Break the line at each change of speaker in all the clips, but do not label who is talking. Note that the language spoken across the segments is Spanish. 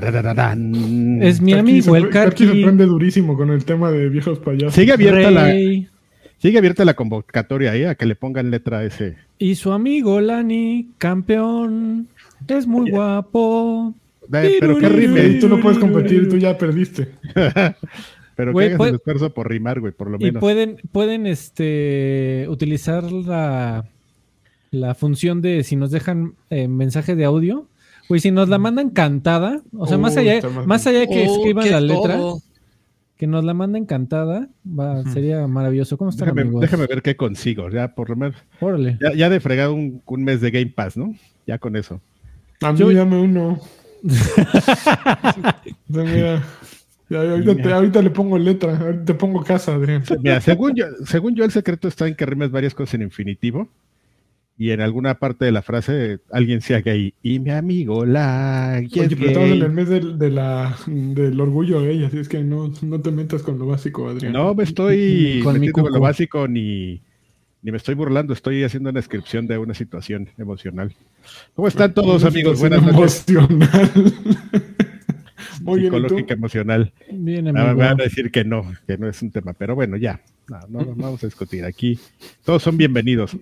Tarararán.
Es mi
Karki
amigo,
se-
el
Karki se prende durísimo con el tema de viejos payasos.
Sigue abierta la, sigue abierta la convocatoria ahí a que le pongan letra S.
y su amigo Lani, campeón. Es muy guapo.
Eh, pero que
Y
rime,
tú no puedes competir, tú ya perdiste.
pero
Güey,
que hagas
puede-
el esfuerzo por rimar, güey, por lo
Y
menos.
pueden, pueden este, utilizar la, la función de si nos dejan eh, mensaje de audio. Güey, si nos la mandan cantada, o sea, más allá,
más
allá de que
Oh,
escriban la letra,
todo.
que nos la manden cantada, va, sería maravilloso. ¿Cómo están,
Déjame,
amigos?
déjame ver qué consigo, ya por lo menos.
Órale.
Ya, ya de fregado un, un mes de Game Pass, ¿no? Ya con eso.
A mí
Yo-
dame uno. Mira, ya, ahorita, te- ahorita le pongo letra, ahorita te pongo casa, Adrián.
Mira, según yo, según yo, el secreto está en que rimes varias cosas en infinitivo. Y en alguna parte de la frase alguien sea gay. Y mi amigo, la es
Oye, pero estamos en el mes del, de la, del orgullo gay, así es que no, no te metas con lo básico, Adrián.
No me estoy
Con
metiendo con lo básico ni, ni me estoy burlando. Estoy haciendo una descripción de una situación emocional. ¿Cómo están todos,
Una
amigos? Buenas noches.
emocional. Muy bien.
Psicológica, emocional.
Bien,
Ah, me van a decir que no, que no es un tema. Pero bueno, ya. No, no, no vamos a discutir. Aquí todos son bienvenidos.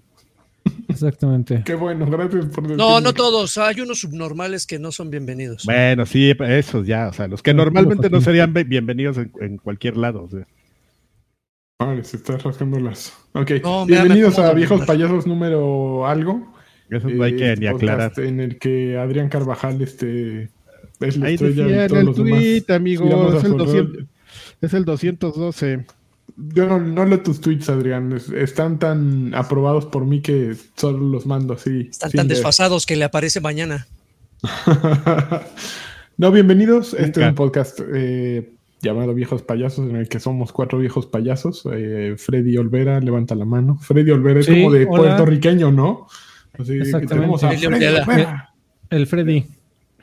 Exactamente.
Qué bueno, gracias por decirme.
No, no todos. Hay unos subnormales que no son bienvenidos.
Bueno, sí, esos ya. O sea, los que
No,
normalmente no serían bienvenidos en, en cualquier lado. o sea.
Vale, se está rascando las. Ok,
No,
bienvenidos a Viejos. Payasos número algo.
Eso no hay que
Este
ni aclarar.
En el que Adrián Carvajal este, es la
Ahí
estrella
decía en el tweet, amigo.
giramos a
Es el,
su
200,
rol.
es el 212.
Yo no, no leo tus tweets, Adrián. Es- Están tan aprobados por mí que solo los mando así.
Están tan
leer.
desfasados que le aparece mañana.
no, bienvenidos. Este es un podcast eh, llamado Viejos Payasos, en el que somos cuatro viejos payasos. Eh, Freddy Olvera levanta la mano. Freddy Olvera es
Sí,
como de
hola.
puertorriqueño, ¿no? Así que
Exactamente.
tenemos a
Freddy
Freddy
Olvera.
El Freddy.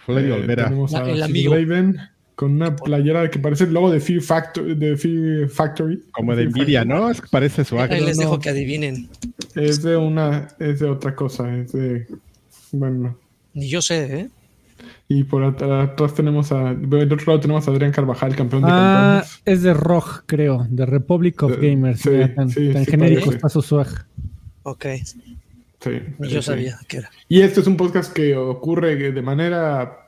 Freddy
Eh,
Olvera.
tenemos
La-
a
el amigo.
Raven con una playera que parece el logo de Fear Factory. De Fear Factory.
Como de
Fear
envidia,
Factory.
¿no? Es que parece su
Ahí les
no.
dejo que adivinen.
Es de una, es de otra cosa, es de, bueno.
Ni yo sé, ¿eh?
Y por at- atrás tenemos a, del otro lado tenemos a Adrián Carvajal, campeón de
Ah,
campeones.
es de ROG, creo. De Republic of Gamers.
sí,
tan
sí,
tan
sí
genérico está su swag.
Ok.
Sí,
Ni yo
sí.
sabía que era.
Y este es un podcast que ocurre de manera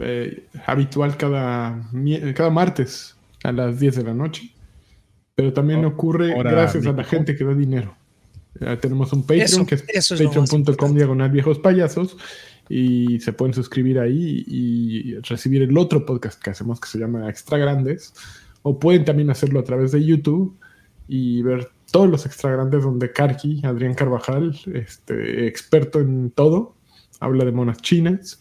eh, habitual cada, cada martes a las 10 de la noche. Pero también
Oh,
ocurre gracias a la gente que da dinero. Eh, tenemos un Patreon
Eso,
que es, patreon.com diagonal viejos payasos y se pueden suscribir ahí y recibir el otro podcast que hacemos que se llama Extra Grandes. O pueden también hacerlo a través de YouTube y ver todos los extra grandes donde Karki, Adrián Carvajal, este, experto en todo, habla de monas chinas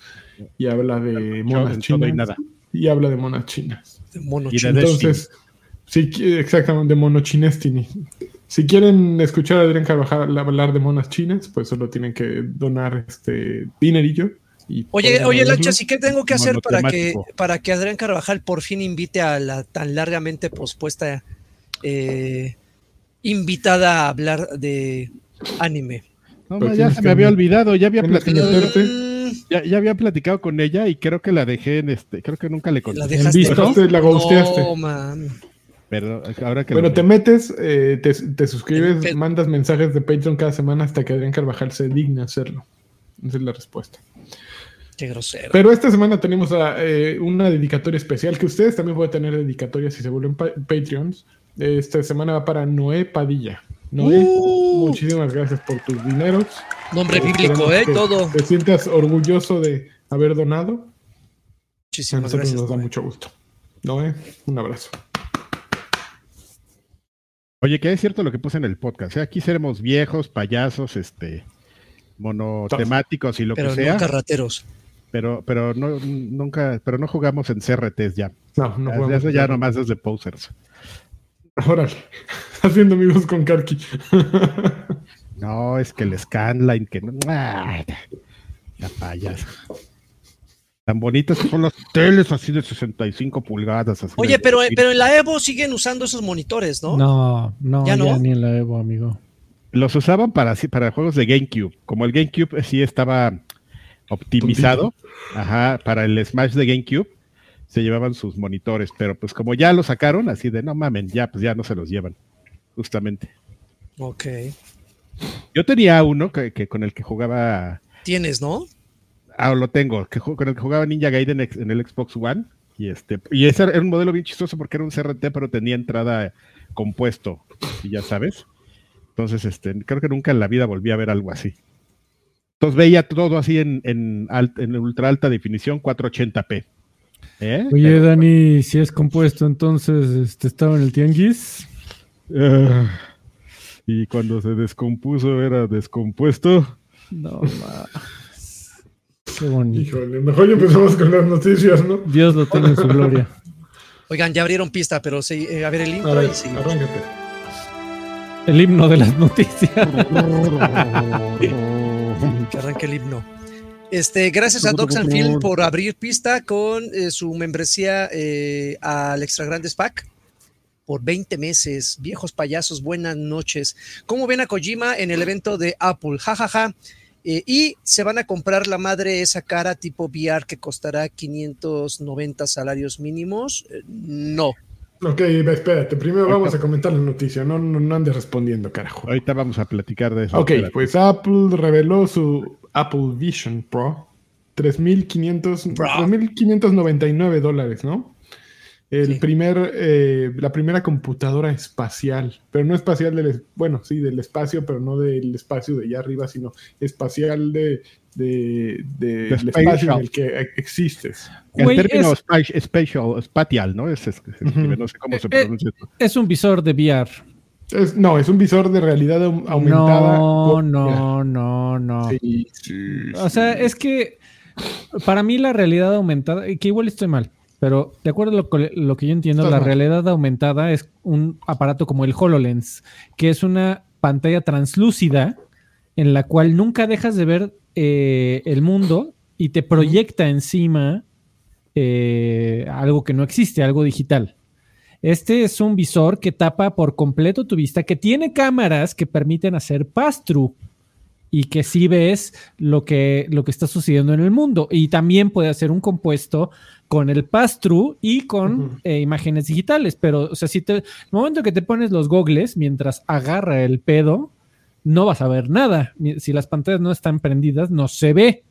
y habla de monas chinas
y nada.
y habla de monas chinas.
De mono
Y.
Entonces, si, qui- exactamente, de mono chinestini. Si quieren escuchar a Adrián Carvajal hablar de monas chinas, pues solo tienen que donar este dinerillo. Y
Oye, oye. Lanchas, ¿y qué tengo que hacer para que, para que Adrián Carvajal por fin invite a la tan largamente pospuesta eh, invitada a hablar de anime?
No, ya se me había olvidado. Ya había, platicado, ya, ya había platicado con ella y creo que la dejé en este. Creo que nunca le
la
conté.
dejaste.
visto?
Dejaste, la ghosteaste.
No, man.
Pero ahora que
Bueno, te metes, eh, te, te suscribes, mandas mensajes de Patreon cada semana hasta que Adrián Carvajal se digne hacerlo. Esa es la respuesta.
Qué grosero.
Pero esta semana tenemos a, eh, una dedicatoria especial que ustedes también pueden tener dedicatorias si se vuelven pa- Patreons. Esta semana va para Noé Padilla. Noé,
Uh.
muchísimas gracias por tus dineros.
Nombre
Eh,
bíblico, ¿eh? Todo.
Te sientas orgulloso de haber donado. A
Muchísimas
nosotros
gracias.
nos da
Noé.
mucho gusto. Noé, un abrazo.
Oye, que es cierto lo que puse en el podcast. ¿eh? Aquí seremos viejos, payasos, este, monotemáticos y lo
Pero
que sea.
rateros.
Pero, pero no, nunca, pero no jugamos en CRTs ya.
No, no
Ya-
jugamos.
eso ya nomás desde posers.
Órale. Haciendo amigos con Karki.
No, es que el scanline, que no. ¡Ah! La payas. Tan bonitas son las teles así de 65 pulgadas. así
Oye,
de-
pero, pero en la Evo siguen usando esos monitores, ¿no?
No, no,
¿Ya
ya,
no?
ni en la Evo, amigo.
Los usaban para, para juegos de GameCube. Como el GameCube sí estaba optimizado ajá, para el Smash de GameCube, se llevaban sus monitores, pero pues como ya lo sacaron, así de no mamen, ya pues ya no se los llevan, justamente.
Ok.
Yo tenía uno que, que con el que jugaba,
Tienes, ¿no?
ah, lo tengo, que con el que jugaba Ninja Gaiden en el Xbox One, y este, y ese era un modelo bien chistoso porque era un CRT, pero tenía entrada compuesto, y ya sabes. Entonces, este, creo que nunca en la vida volví a ver algo así. Entonces veía todo así en, en, alt- en ultra alta definición, 480p. ¿Eh?
Oye,
Pero-
Dani, si es compuesto, entonces este, estaba en el tianguis.
Ah, y cuando se descompuso era descompuesto.
No. Qué bonito.
Híjole, mejor ya empezamos con las noticias, ¿no?
Dios lo tenga en su gloria.
Oigan, ya abrieron pista, pero sí, eh, a ver el
A
intro
ver,
y
arráncate.
El himno de las noticias.
Que arranque el himno. Este, gracias a Docs and Film por abrir pista con eh, su membresía eh, al Extra Grandes Pack por 20 meses. Viejos payasos, buenas noches. ¿Cómo ven a Kojima en el evento de Apple? Ja, ja, ja. Eh, y se van a comprar la madre esa cara tipo VR que costará 590 salarios mínimos. No.
Ok, espérate, primero vamos a comentar la noticia, no, no, no andes respondiendo, carajo.
Ahorita vamos a platicar de eso.
Ok,
Espérate.
pues Apple reveló su Apple Vision Pro, 3.500
Bro.
3.599 dólares, ¿no? El
Sí.
primer, eh, la primera computadora espacial, pero no espacial del, bueno, sí, del espacio, pero no del espacio de allá arriba, sino espacial de, de, de- del espacio en el que e- existes.
El
Güey,
término
es-
spa- spatial, spatial, ¿no? Es, no sé cómo se
Eh, eh,
pronuncia. esto.
Es un visor de VR.
Es- no, es un visor de realidad au- aumentada.
No, no, no, no.
Sí, sí,
O sea, es que para mí la realidad aumentada, que igual estoy mal, pero de acuerdo a lo, que- lo que yo entiendo, la
mal.
realidad aumentada es un aparato como el HoloLens, que es una pantalla translúcida en la cual nunca dejas de ver eh, el mundo y te proyecta encima eh, algo que no existe, algo digital. Este es un visor que tapa por completo tu vista, que tiene cámaras que permiten hacer pass-through y que sí ves lo que, lo que está sucediendo en el mundo. Y también puede hacer un compuesto con el pass-through y con eh, imágenes digitales. Pero, o sea, si te, el momento que te pones los gogles mientras agarra el pedo, no vas a ver nada. Si las pantallas no están prendidas, no se ve.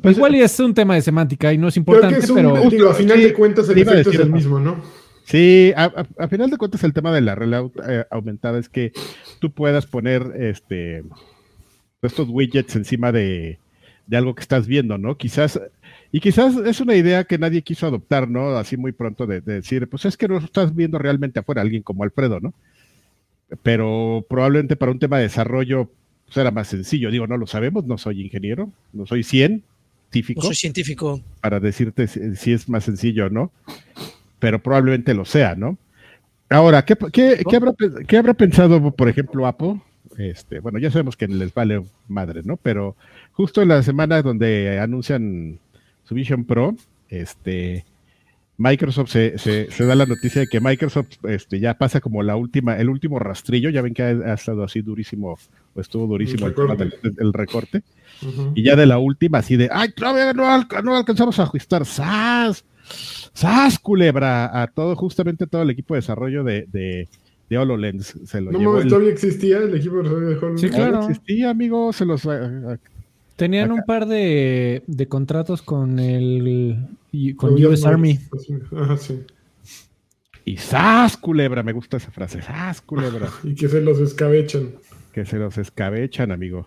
Pues,
Igual y es un tema de semántica y no es
Creo
importante,
que es un,
pero
digo, a final de cuentas el
a
efecto es el mismo, ¿no?
Sí, a, a- a final de cuentas el tema de la realidad eh, aumentada es que tú puedas poner este estos widgets encima de, de algo que estás viendo, ¿no? Quizás, y quizás es una idea que nadie quiso adoptar, ¿no? Así muy pronto de, de decir, pues es que no estás viendo realmente afuera, alguien como Alfredo, ¿no? Pero probablemente para un tema de desarrollo pues, era más sencillo. Digo, no lo sabemos, no soy ingeniero, no soy científico
No soy científico.
para decirte si, si es más sencillo o no, pero probablemente lo sea, ¿no? Ahora, ¿qué, qué- qué habrá, qué habrá pensado, por ejemplo, Apple? Este, bueno, ya sabemos que les vale madre, ¿no? Pero justo en la semana donde anuncian su Vision Pro, este, Microsoft se, se- se da la noticia de que Microsoft este, ya pasa como la última, el último rastrillo, ya ven que ha, ha estado así durísimo, o estuvo durísimo el, tema
recorte.
el recorte. Y ya de la última, así de, ay, todavía no, no alcanzamos a ajustar. ¡Sas! ¡Sas, culebra! A todo, justamente todo el equipo de desarrollo de, de, de HoloLens. Se lo
No
llevó el-
todavía existía el equipo de desarrollo de HoloLens.
Sí, claro.
existía, amigo, se los... ah, ah,
tenían
Acá.
un par de, de contratos con el con US Army.
es- Ajá, sí.
y ¡sas, culebra! Me gusta esa frase. ¡Sas, culebra!
Y que se los escabechan.
que se los escabechan, amigo.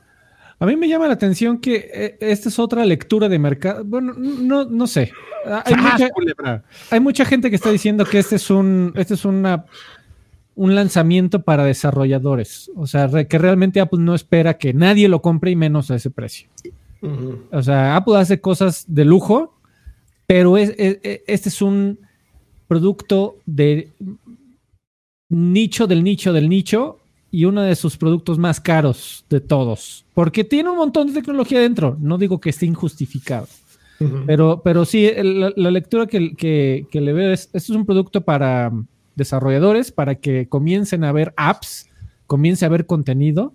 A mí me llama la atención que eh, esta es otra lectura de mercado. Bueno, no, no sé. Hay
¡Sas,
mucha, hay mucha gente que está diciendo que este es un, este es una, un lanzamiento para desarrolladores. O sea, re- que realmente Apple no espera que nadie lo compre y menos a ese precio. O sea, Apple hace cosas de lujo, pero es, es- es- este es un producto de nicho del nicho del nicho y uno de sus productos más caros de todos. Porque tiene un montón de tecnología dentro. No digo que esté injustificado. Pero, pero sí, la, la lectura que, que- que le veo es, esto es un producto para desarrolladores, para que comiencen a ver apps, comience a ver contenido,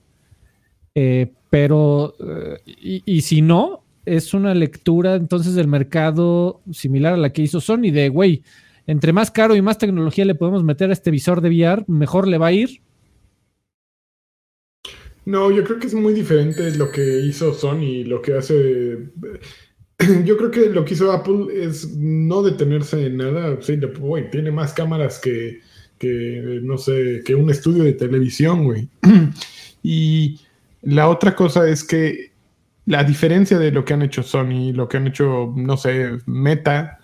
eh, pero, eh, y, si no, es una lectura entonces del mercado similar a la que hizo Sony, de güey, entre más caro y más tecnología le podemos meter a este visor de VR, mejor le va a ir.
No, yo creo que es muy diferente lo que hizo Sony, lo que hace. Yo creo que lo que hizo Apple es no detenerse en nada. Sí, güey, tiene más cámaras que, que, no sé, que un estudio de televisión, güey. Y la otra cosa es que la diferencia de lo que han hecho Sony, lo que han hecho, no sé, Meta,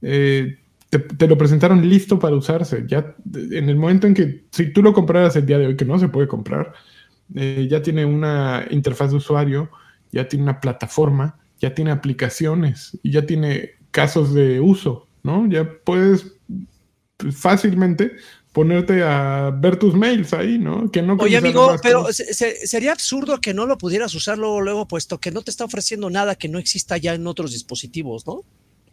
eh, te, lo presentaron listo para usarse. Ya en el momento en que, si tú lo compraras el día de hoy, que no se puede comprar, eh, ya tiene una interfaz de usuario, ya tiene una plataforma, ya tiene aplicaciones y ya tiene casos de uso, ¿no? Ya puedes fácilmente ponerte a ver tus mails ahí, ¿no?
Que no Oye, amigo, pero sería absurdo que no lo pudieras usar luego, luego, puesto que no te está ofreciendo nada que no exista ya en otros dispositivos, ¿no?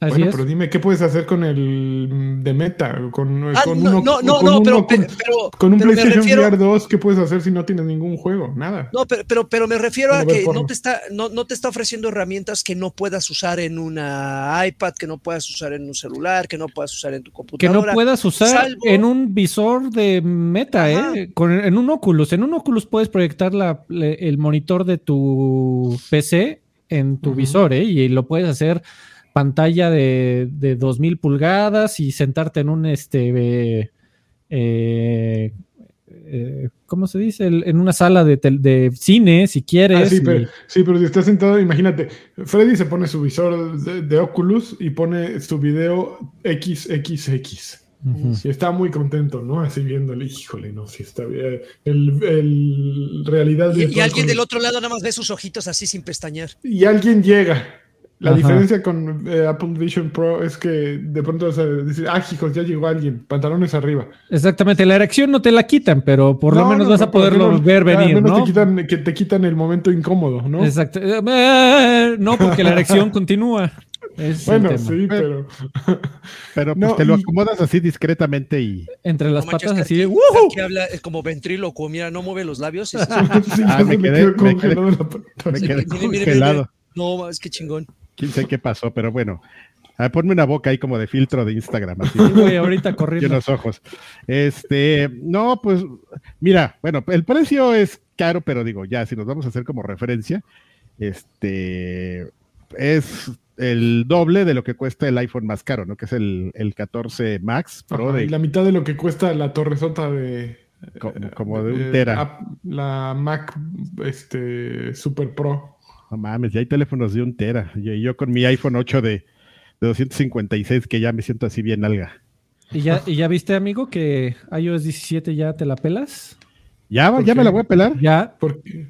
Bueno, pero dime, ¿qué puedes hacer con el de Meta? Con,
ah,
con
no,
uno,
no, no, pero,
con un PlayStation VR 2, ¿qué puedes hacer si no tienes ningún juego? Nada.
No, pero, pero, pero me refiero a que no te, está, no, no, te está ofreciendo herramientas que no puedas usar en una iPad, que no puedas usar en un celular, que no puedas usar en tu computadora.
Que no puedas usar en un visor de Meta, ¿eh? Con, en un Oculus. En un Oculus puedes proyectar la, el monitor de tu PC en tu visor, ¿eh? Y lo puedes hacer pantalla de, de 2000 pulgadas y sentarte en un este eh, eh, ¿cómo se dice? en una sala de, de, cine, si quieres. Ah,
sí, pero, sí, pero si estás sentado, imagínate, Freddy se pone su visor de, Oculus y pone su video XXX. Y está muy contento, ¿no? Así viéndole, híjole, no, si está bien. El, el realidad.
Y, y alguien del otro lado nada más ve sus ojitos así sin pestañear.
Y alguien llega la diferencia con eh, Apple Vision Pro es que de pronto o sea, ah, hijos, ya llegó alguien, pantalones arriba.
Exactamente, la erección no te la quitan, pero por lo menos vas a poderlo ver venir. Al menos
te quitan, que te quitan el momento incómodo, ¿no?
Exacto. Eh, no, porque la erección continúa.
bueno, sí, pero.
pero pues te lo acomodas así discretamente y.
Entre las patas, así de.
Que habla es como ventríloco, mira, no mueve los labios.
ah, me, quedé, congelado.
No, es que chingón
quién sé qué pasó, pero bueno. A ver, ponme una boca ahí como de filtro de Instagram. Así,
ahorita corriendo.
los ojos. Este, no, pues, mira, bueno, el precio es caro, pero digo, ya, si nos vamos a hacer como referencia, este, es el doble de lo que cuesta el iPhone más caro, ¿no? Que es el, el 14 Max
Pro. Y la mitad de lo que cuesta la torresota de...
Como, de un tera.
La Mac este, Super Pro.
No mames, ya hay teléfonos de un tera. Y yo, con mi iPhone 8 de, 256 que ya me siento así bien alga.
¿Y ya, ¿Y ya viste, amigo, que iOS 17 ya te la pelas?
¿Ya, ya me la voy a pelar?
Ya.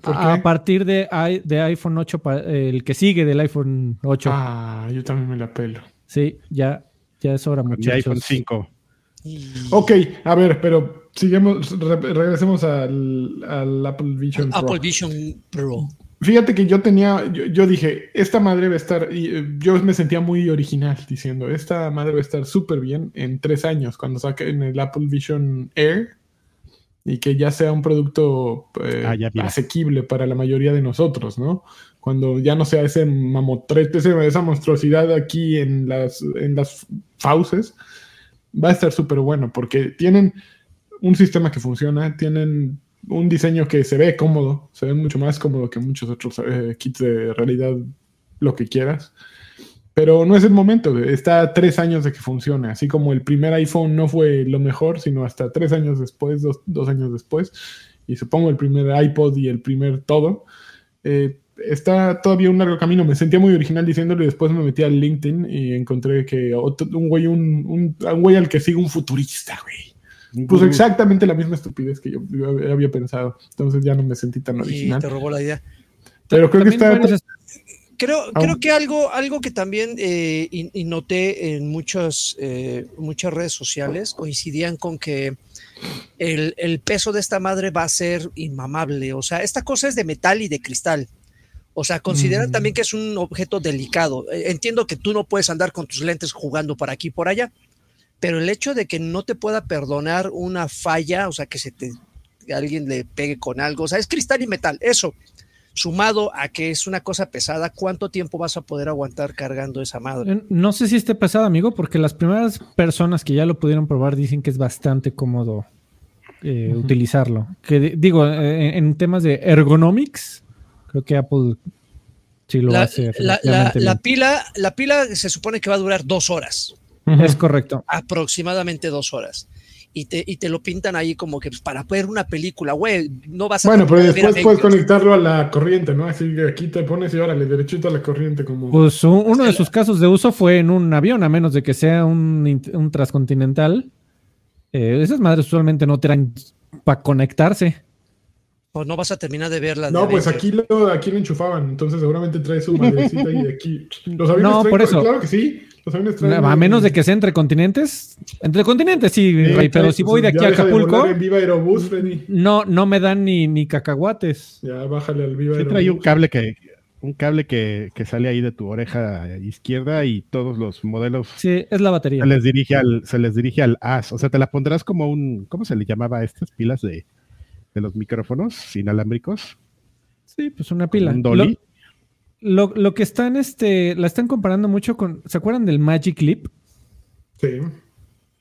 a, partir de, de iPhone 8, el que sigue del iPhone 8.
Ah, yo también me la pelo.
Sí, ya, ya es hora, muchachos.
iPhone 5.
Ok, a ver, pero sigamos, regresemos al, al Apple Vision
Pro. Apple Vision Pro.
Fíjate que yo tenía, yo, dije, esta madre va a estar, y eh, yo me sentía muy original diciendo, esta madre va a estar súper bien en tres años cuando saquen el Apple Vision Air y que ya sea un producto eh, ah, asequible para la mayoría de nosotros, ¿no? Cuando ya no sea ese mamotrete, esa monstruosidad aquí en las, en las fauces, va a estar súper bueno porque tienen un sistema que funciona, tienen un diseño que se ve cómodo, se ve mucho más cómodo que muchos otros eh, kits de realidad, lo que quieras. Pero no es el momento, está tres años de que funcione, así como el primer iPhone no fue lo mejor, sino hasta tres años después, dos, años después, y supongo el primer iPod y el primer todo. Eh, está todavía un largo camino. Me sentía muy original diciéndolo y después me metí al LinkedIn y encontré que un güey, un, un, un al que sigue un futurista, güey pues exactamente la misma estupidez que yo, había pensado. Entonces ya no me sentí tan original.
Sí, te robó la idea.
Pero creo que está.
Creo, creo que algo, algo que también eh, y, noté en muchas, eh, muchas redes sociales coincidían con que el, el, peso de esta madre va a ser inmamable. O sea, esta cosa es de metal y de cristal. O sea, consideran mm. también que es un objeto delicado. Eh, entiendo que tú no puedes andar con tus lentes jugando por aquí y por allá, pero el hecho de que no te pueda perdonar una falla, o sea, que se te alguien le pegue con algo, o sea, es cristal y metal, eso. sumado a que es una cosa pesada, ¿cuánto tiempo vas a poder aguantar cargando esa madre?
Eh, No sé si esté pesado, amigo, porque las primeras personas que ya lo pudieron probar dicen que es bastante cómodo eh, utilizarlo. Que di- digo, eh, en temas de ergonomics, creo que Apple sí lo
La,
hace.
la- la- la
bien.
pila, la pila se supone que va a durar dos horas,
Es correcto.
aproximadamente dos horas. Y te, y te lo pintan ahí como que pues, para ver una película, güey, no vas a...
Bueno, pero después puedes conectarlo a la corriente, ¿no? Así que aquí te pones y órale, derechito a la corriente como...
Pues uno de sus casos de uso fue en un avión, a menos de que sea un, un transcontinental. Eh, esas madres usualmente no traen para conectarse.
O no vas a terminar de verla. de
No, pues aquí lo, aquí lo enchufaban, entonces seguramente trae su madrecita y de aquí. Los aviones
No,
traen-
por eso.
Claro que sí.
A menos de que sea entre continentes. Entre continentes, sí,
Sí,
Rey, pero si voy de
ya
aquí a
de
Acapulco,
volar en Viva Aerobús, Freddy.
no, no me dan ni, ni cacahuates.
Ya bájale al Viva
Sí
Aerobús.
trae un cable que un cable que, que sale ahí de tu oreja izquierda y todos los modelos
Sí, es la batería.
se les dirige al se les dirige al as, o sea, te la pondrás como un ¿cómo se le llamaba a estas pilas de, de los micrófonos inalámbricos?
Sí, pues una pila.
Un dolly.
Lo, lo, lo que están, este, la están comparando mucho con, ¿se acuerdan del Magic Leap?
Sí.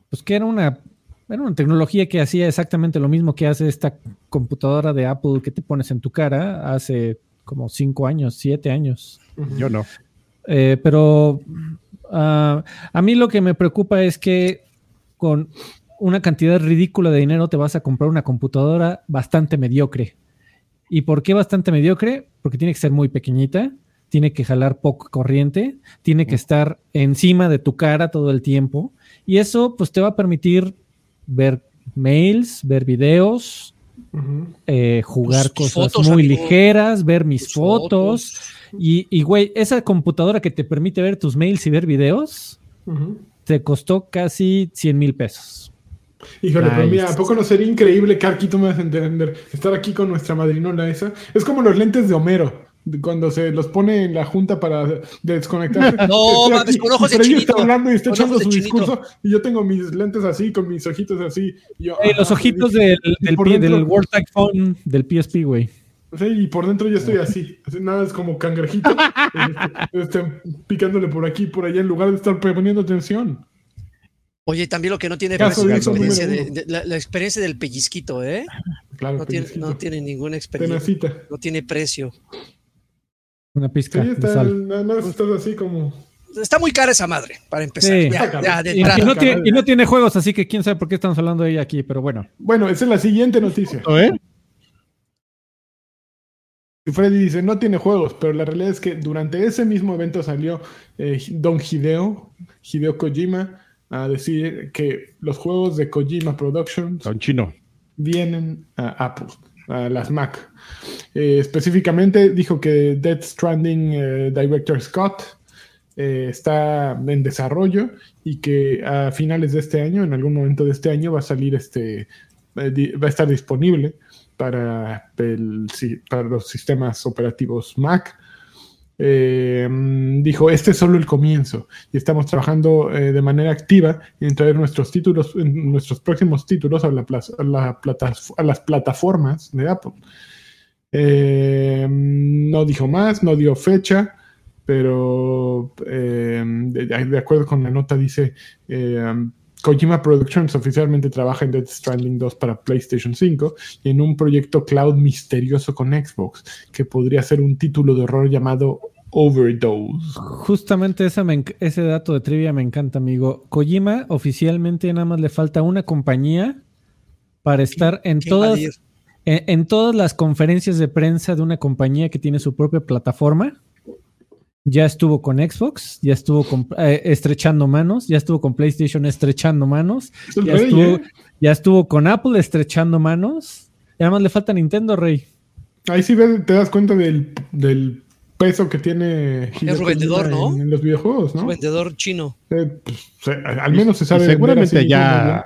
Pues que era una, era una tecnología que hacía exactamente lo mismo que hace esta computadora de Apple que te pones en tu cara hace como cinco años, siete años.
Yo no.
Eh, pero ah, a mí lo que me preocupa es que con una cantidad ridícula de dinero te vas a comprar una computadora bastante mediocre. ¿Y por qué bastante mediocre? Porque tiene que ser muy pequeñita, tiene que jalar poco corriente, tiene que estar encima de tu cara todo el tiempo. Y eso pues te va a permitir ver mails, ver videos, eh, jugar
Tus
cosas
fotos,
muy
amigo.
ligeras, ver mis
Tus
fotos. Y, y, güey, esa computadora que te permite ver tus mails y ver videos, te costó casi 100 mil pesos.
Híjole, pero
Nice.
mira, ¿a poco no sería increíble que aquí tú me vas a entender? Estar aquí con nuestra madrinola esa. Es como los lentes de Homero, cuando se los pone en la junta para desconectarse.
No, mames, con ojos
y
de chinito.
está hablando y está echando su
chinito.
discurso y yo tengo mis lentes así, con mis ojitos así. y yo,
Ey, los ojitos
y-
del, del, pie-
dentro-
del World Tag Phone del PSP, güey.
Sí, y por dentro yo estoy así, así nada, es como cangrejito, este, este, picándole por aquí y por allá en lugar de estar poniendo atención.
Oye, también lo que no tiene
Caso
precio es la experiencia, de, la, la experiencia del pellizquito, ¿eh?
Claro,
No tiene,
pellizquito.
no tiene ninguna experiencia,
Tenacita.
no tiene precio.
Una
Sí,
pizca de
está,
sal.
nada más estás así como...
Está muy cara esa madre, para empezar.
Sí.
Ya, ya, de
Y, no tiene, y no tiene juegos, así que quién sabe por qué estamos hablando de ella aquí, pero bueno.
Bueno, esa es la siguiente noticia.
¿Eh?
Y Freddy dice, no tiene juegos, pero la realidad es que durante ese mismo evento salió eh, Don Hideo, Hideo Kojima, a decir que los juegos de Kojima Productions
Son chino.
vienen a Apple, a las Mac. Eh, específicamente dijo que Death Stranding eh, Director Scott eh, está en desarrollo y que a finales de este año, en algún momento de este año, va a salir este, va a estar disponible para, el para los sistemas operativos Mac. Eh, dijo, este es solo el comienzo y estamos trabajando eh, de manera activa en traer nuestros títulos, nuestros próximos títulos a, las plataformas de Apple. Eh, no dijo más, no dio fecha, pero de, acuerdo con la nota dice, Kojima Productions oficialmente trabaja en Death Stranding 2 para PlayStation 5 y en un proyecto cloud misterioso con Xbox, que podría ser un título de horror llamado Overdose.
Justamente esa me enc- ese dato de trivia me encanta, amigo. Kojima oficialmente nada más le falta una compañía para estar en todas, en todas las conferencias de prensa de una compañía que tiene su propia plataforma. Ya estuvo con Xbox, ya estuvo con, eh, estrechando manos, ya estuvo con PlayStation estrechando manos,
Es el
ya
rey,
estuvo,
¿eh?
ya estuvo con Apple estrechando manos. Y además le falta Nintendo, Rey.
Ahí sí ves- te das cuenta del, del peso que tiene Hideo
su vendedor,
Kojima
¿no?
en, en los videojuegos, ¿no?
Vendedor chino.
Eh, pues, se- al menos se sabe.
seguramente ya.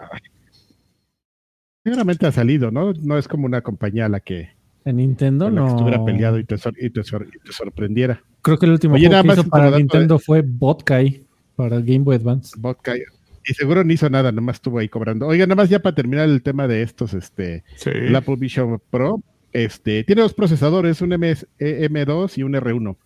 Seguramente ha salido, ¿no? No es como una compañía a la que,
En Nintendo
con la que
no.
estuviera peleado y te, sor- y te sor- y te sorprendiera.
Creo que el último
Oye,
juego
nada
que
más
hizo para
dato
Nintendo fue Botkai para el Game Boy Advance.
Vodka. Y seguro no hizo nada, nomás estuvo ahí cobrando. Oiga, nada más ya para terminar el tema de estos, este,
Sí.
el Apple Vision Pro, este, tiene dos procesadores, un MS, M2 y un R1.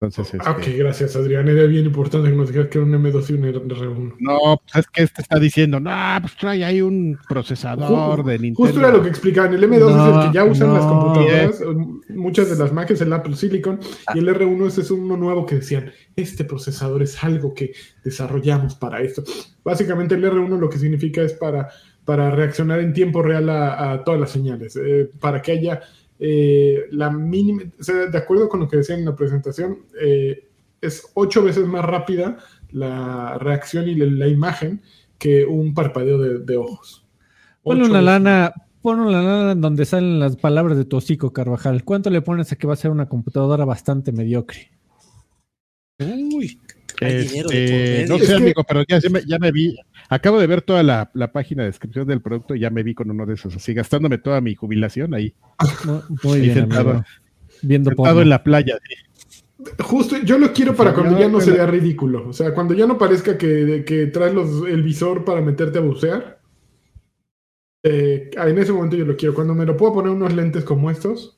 Entonces,
Ah, ok,
este,
gracias, Adrián. Era bien importante que nos dijeras que era un M2 y un R1.
no, pues es que este está diciendo, no, pues trae ahí un procesador de Nintendo.
Justo era lo que explicaban. El M2 es el que ya usan las computadoras, muchas de las Macs es el Apple Silicon, y el R1 ese es uno nuevo que decían, este procesador es algo que desarrollamos para esto. Básicamente el R1 lo que significa es para, para reaccionar en tiempo real a, a todas las señales, eh, para que haya eh, la mínima, o sea, de acuerdo con lo que decían en la presentación, eh, es ocho veces más rápida la reacción y la, la imagen que un parpadeo de, de ojos.
Ponle
Ocho
una lana, pon una lana en donde salen las palabras de tu hocico, Carvajal. ¿Cuánto le pones a que va a ser una computadora bastante mediocre?
Uy, hay dinero de
Este,
por medio.
no
Es
sé,
que-
amigo, pero ya, me, ya me vi. Acabo de ver toda la, la página de descripción del producto y ya me vi con uno de esos, así gastándome toda mi jubilación ahí,
Muy, muy
ahí
bien,
sentado,
amigo. Viendo
sentado en la playa. sí.
Justo, yo lo quiero para cuando ya no se vea ridículo. O sea, cuando ya no parezca que, que traes los, el visor para meterte a bucear. eh, en ese momento yo lo quiero. Cuando me lo puedo poner unos lentes como estos,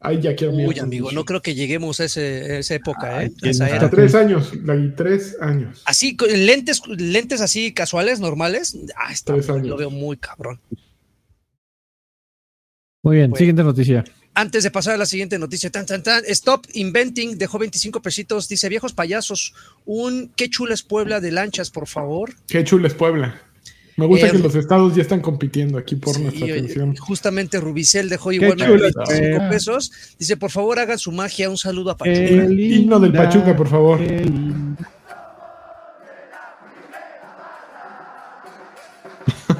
ahí ya quiero mi
Uy, amigo, no creo que lleguemos a, ese- a esa época,
Ay,
¿eh? esa.
Hasta tres años, Lagui, tres años.
Así, con lentes, lentes así casuales, normales. Ah, está,
Tres años.
lo veo muy cabrón.
Muy bien,
Bueno.
siguiente noticia.
Antes de pasar a la siguiente noticia, tan, tan, tan, Stop Inventing dejó 25 pesitos. Dice, viejos payasos, un qué chula es Puebla de lanchas, por favor.
Qué chulo es Puebla. Me gusta
Eh,
que los estados ya están compitiendo aquí por
Sí,
nuestra atención.
justamente Rubicel dejó igualmente
chula es
25
Puebla.
pesos. Dice, por favor, hagan su magia. Un saludo a Pachuca.
Qué
Himno del Pachuca, por favor.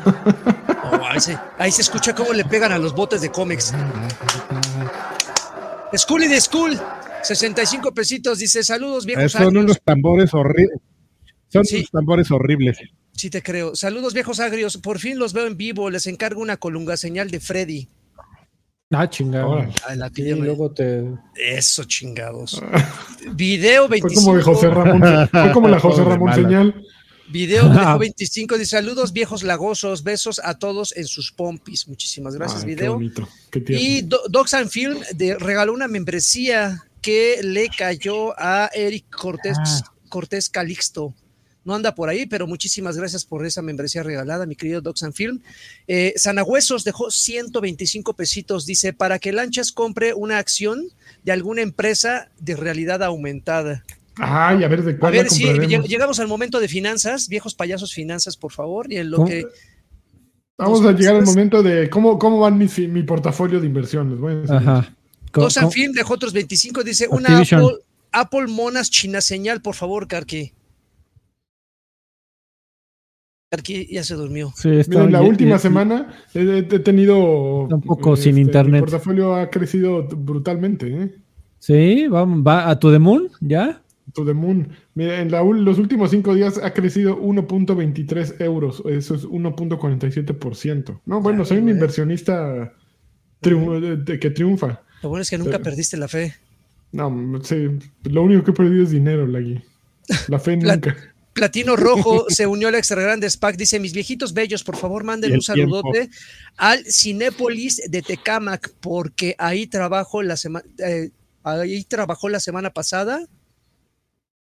Oh, ahí, se, ahí se escucha cómo le pegan a los botes de cómics. Schooly de School, 65 pesitos. Dice, saludos,
Eh,
viejos
Son
agrios.
unos tambores horribles. Son
Sí.
unos tambores horribles.
Sí, te creo. Saludos, viejos agrios. Por fin los veo en vivo. Les encargo una colunga señal de Freddy.
Ah, chingado.
Pidió, me-
luego te.
Eso, chingados. Video
Fue
25.
como de José Ramón. Fue como la José Ramón señal.
Video dejó 25. Dice, saludos, viejos lagosos. Besos a todos en sus pompis. Muchísimas gracias,
Ay,
video.
Qué.
Y Do- Docs and Film de, regaló una membresía que le cayó a Eric Cortés,
Ah.
Cortés Calixto. No anda por ahí, pero muchísimas gracias por esa membresía regalada, mi querido Docs and Film. Eh, Sanahuesos dejó 125 pesitos. Dice, para que Lanchas compre una acción de alguna empresa de realidad aumentada.
Ay, a ver de
A
cuál
ver
la
si
compraremos.
llegamos al momento de finanzas, viejos payasos finanzas, por favor, y en lo
¿Cómo?
que
Vamos a llegar al momento de cómo, cómo van mis, mi portafolio de inversiones. Voy a.
Ajá.
Film dejó otros 25. Dice, una. Apple, Apple Monas China señal, por favor, Karki. Karki ya se durmió.
Sí, está-
Miren, la última semana he, he tenido.
Está un poco sin
Mi
internet.
portafolio ha crecido brutalmente, ¿eh?
Sí, va, va a tu The Moon, ¿ya?
To the moon. Mira, en la los últimos cinco días ha crecido 1.23 euros. Eso es 1.47%. No, bueno, soy un inversionista triu- de- de- que triunfa.
Lo bueno es que nunca
Pero-
perdiste la fe.
No, sí, lo único que he perdido es dinero, Lagui. La fe nunca.
Platino Rojo se unió al Extra Grande Pack. Dice: Mis viejitos bellos, por favor, manden un saludote al Cinépolis de Tecámac, porque ahí trabajo la semana. ahí trabajó la semana pasada.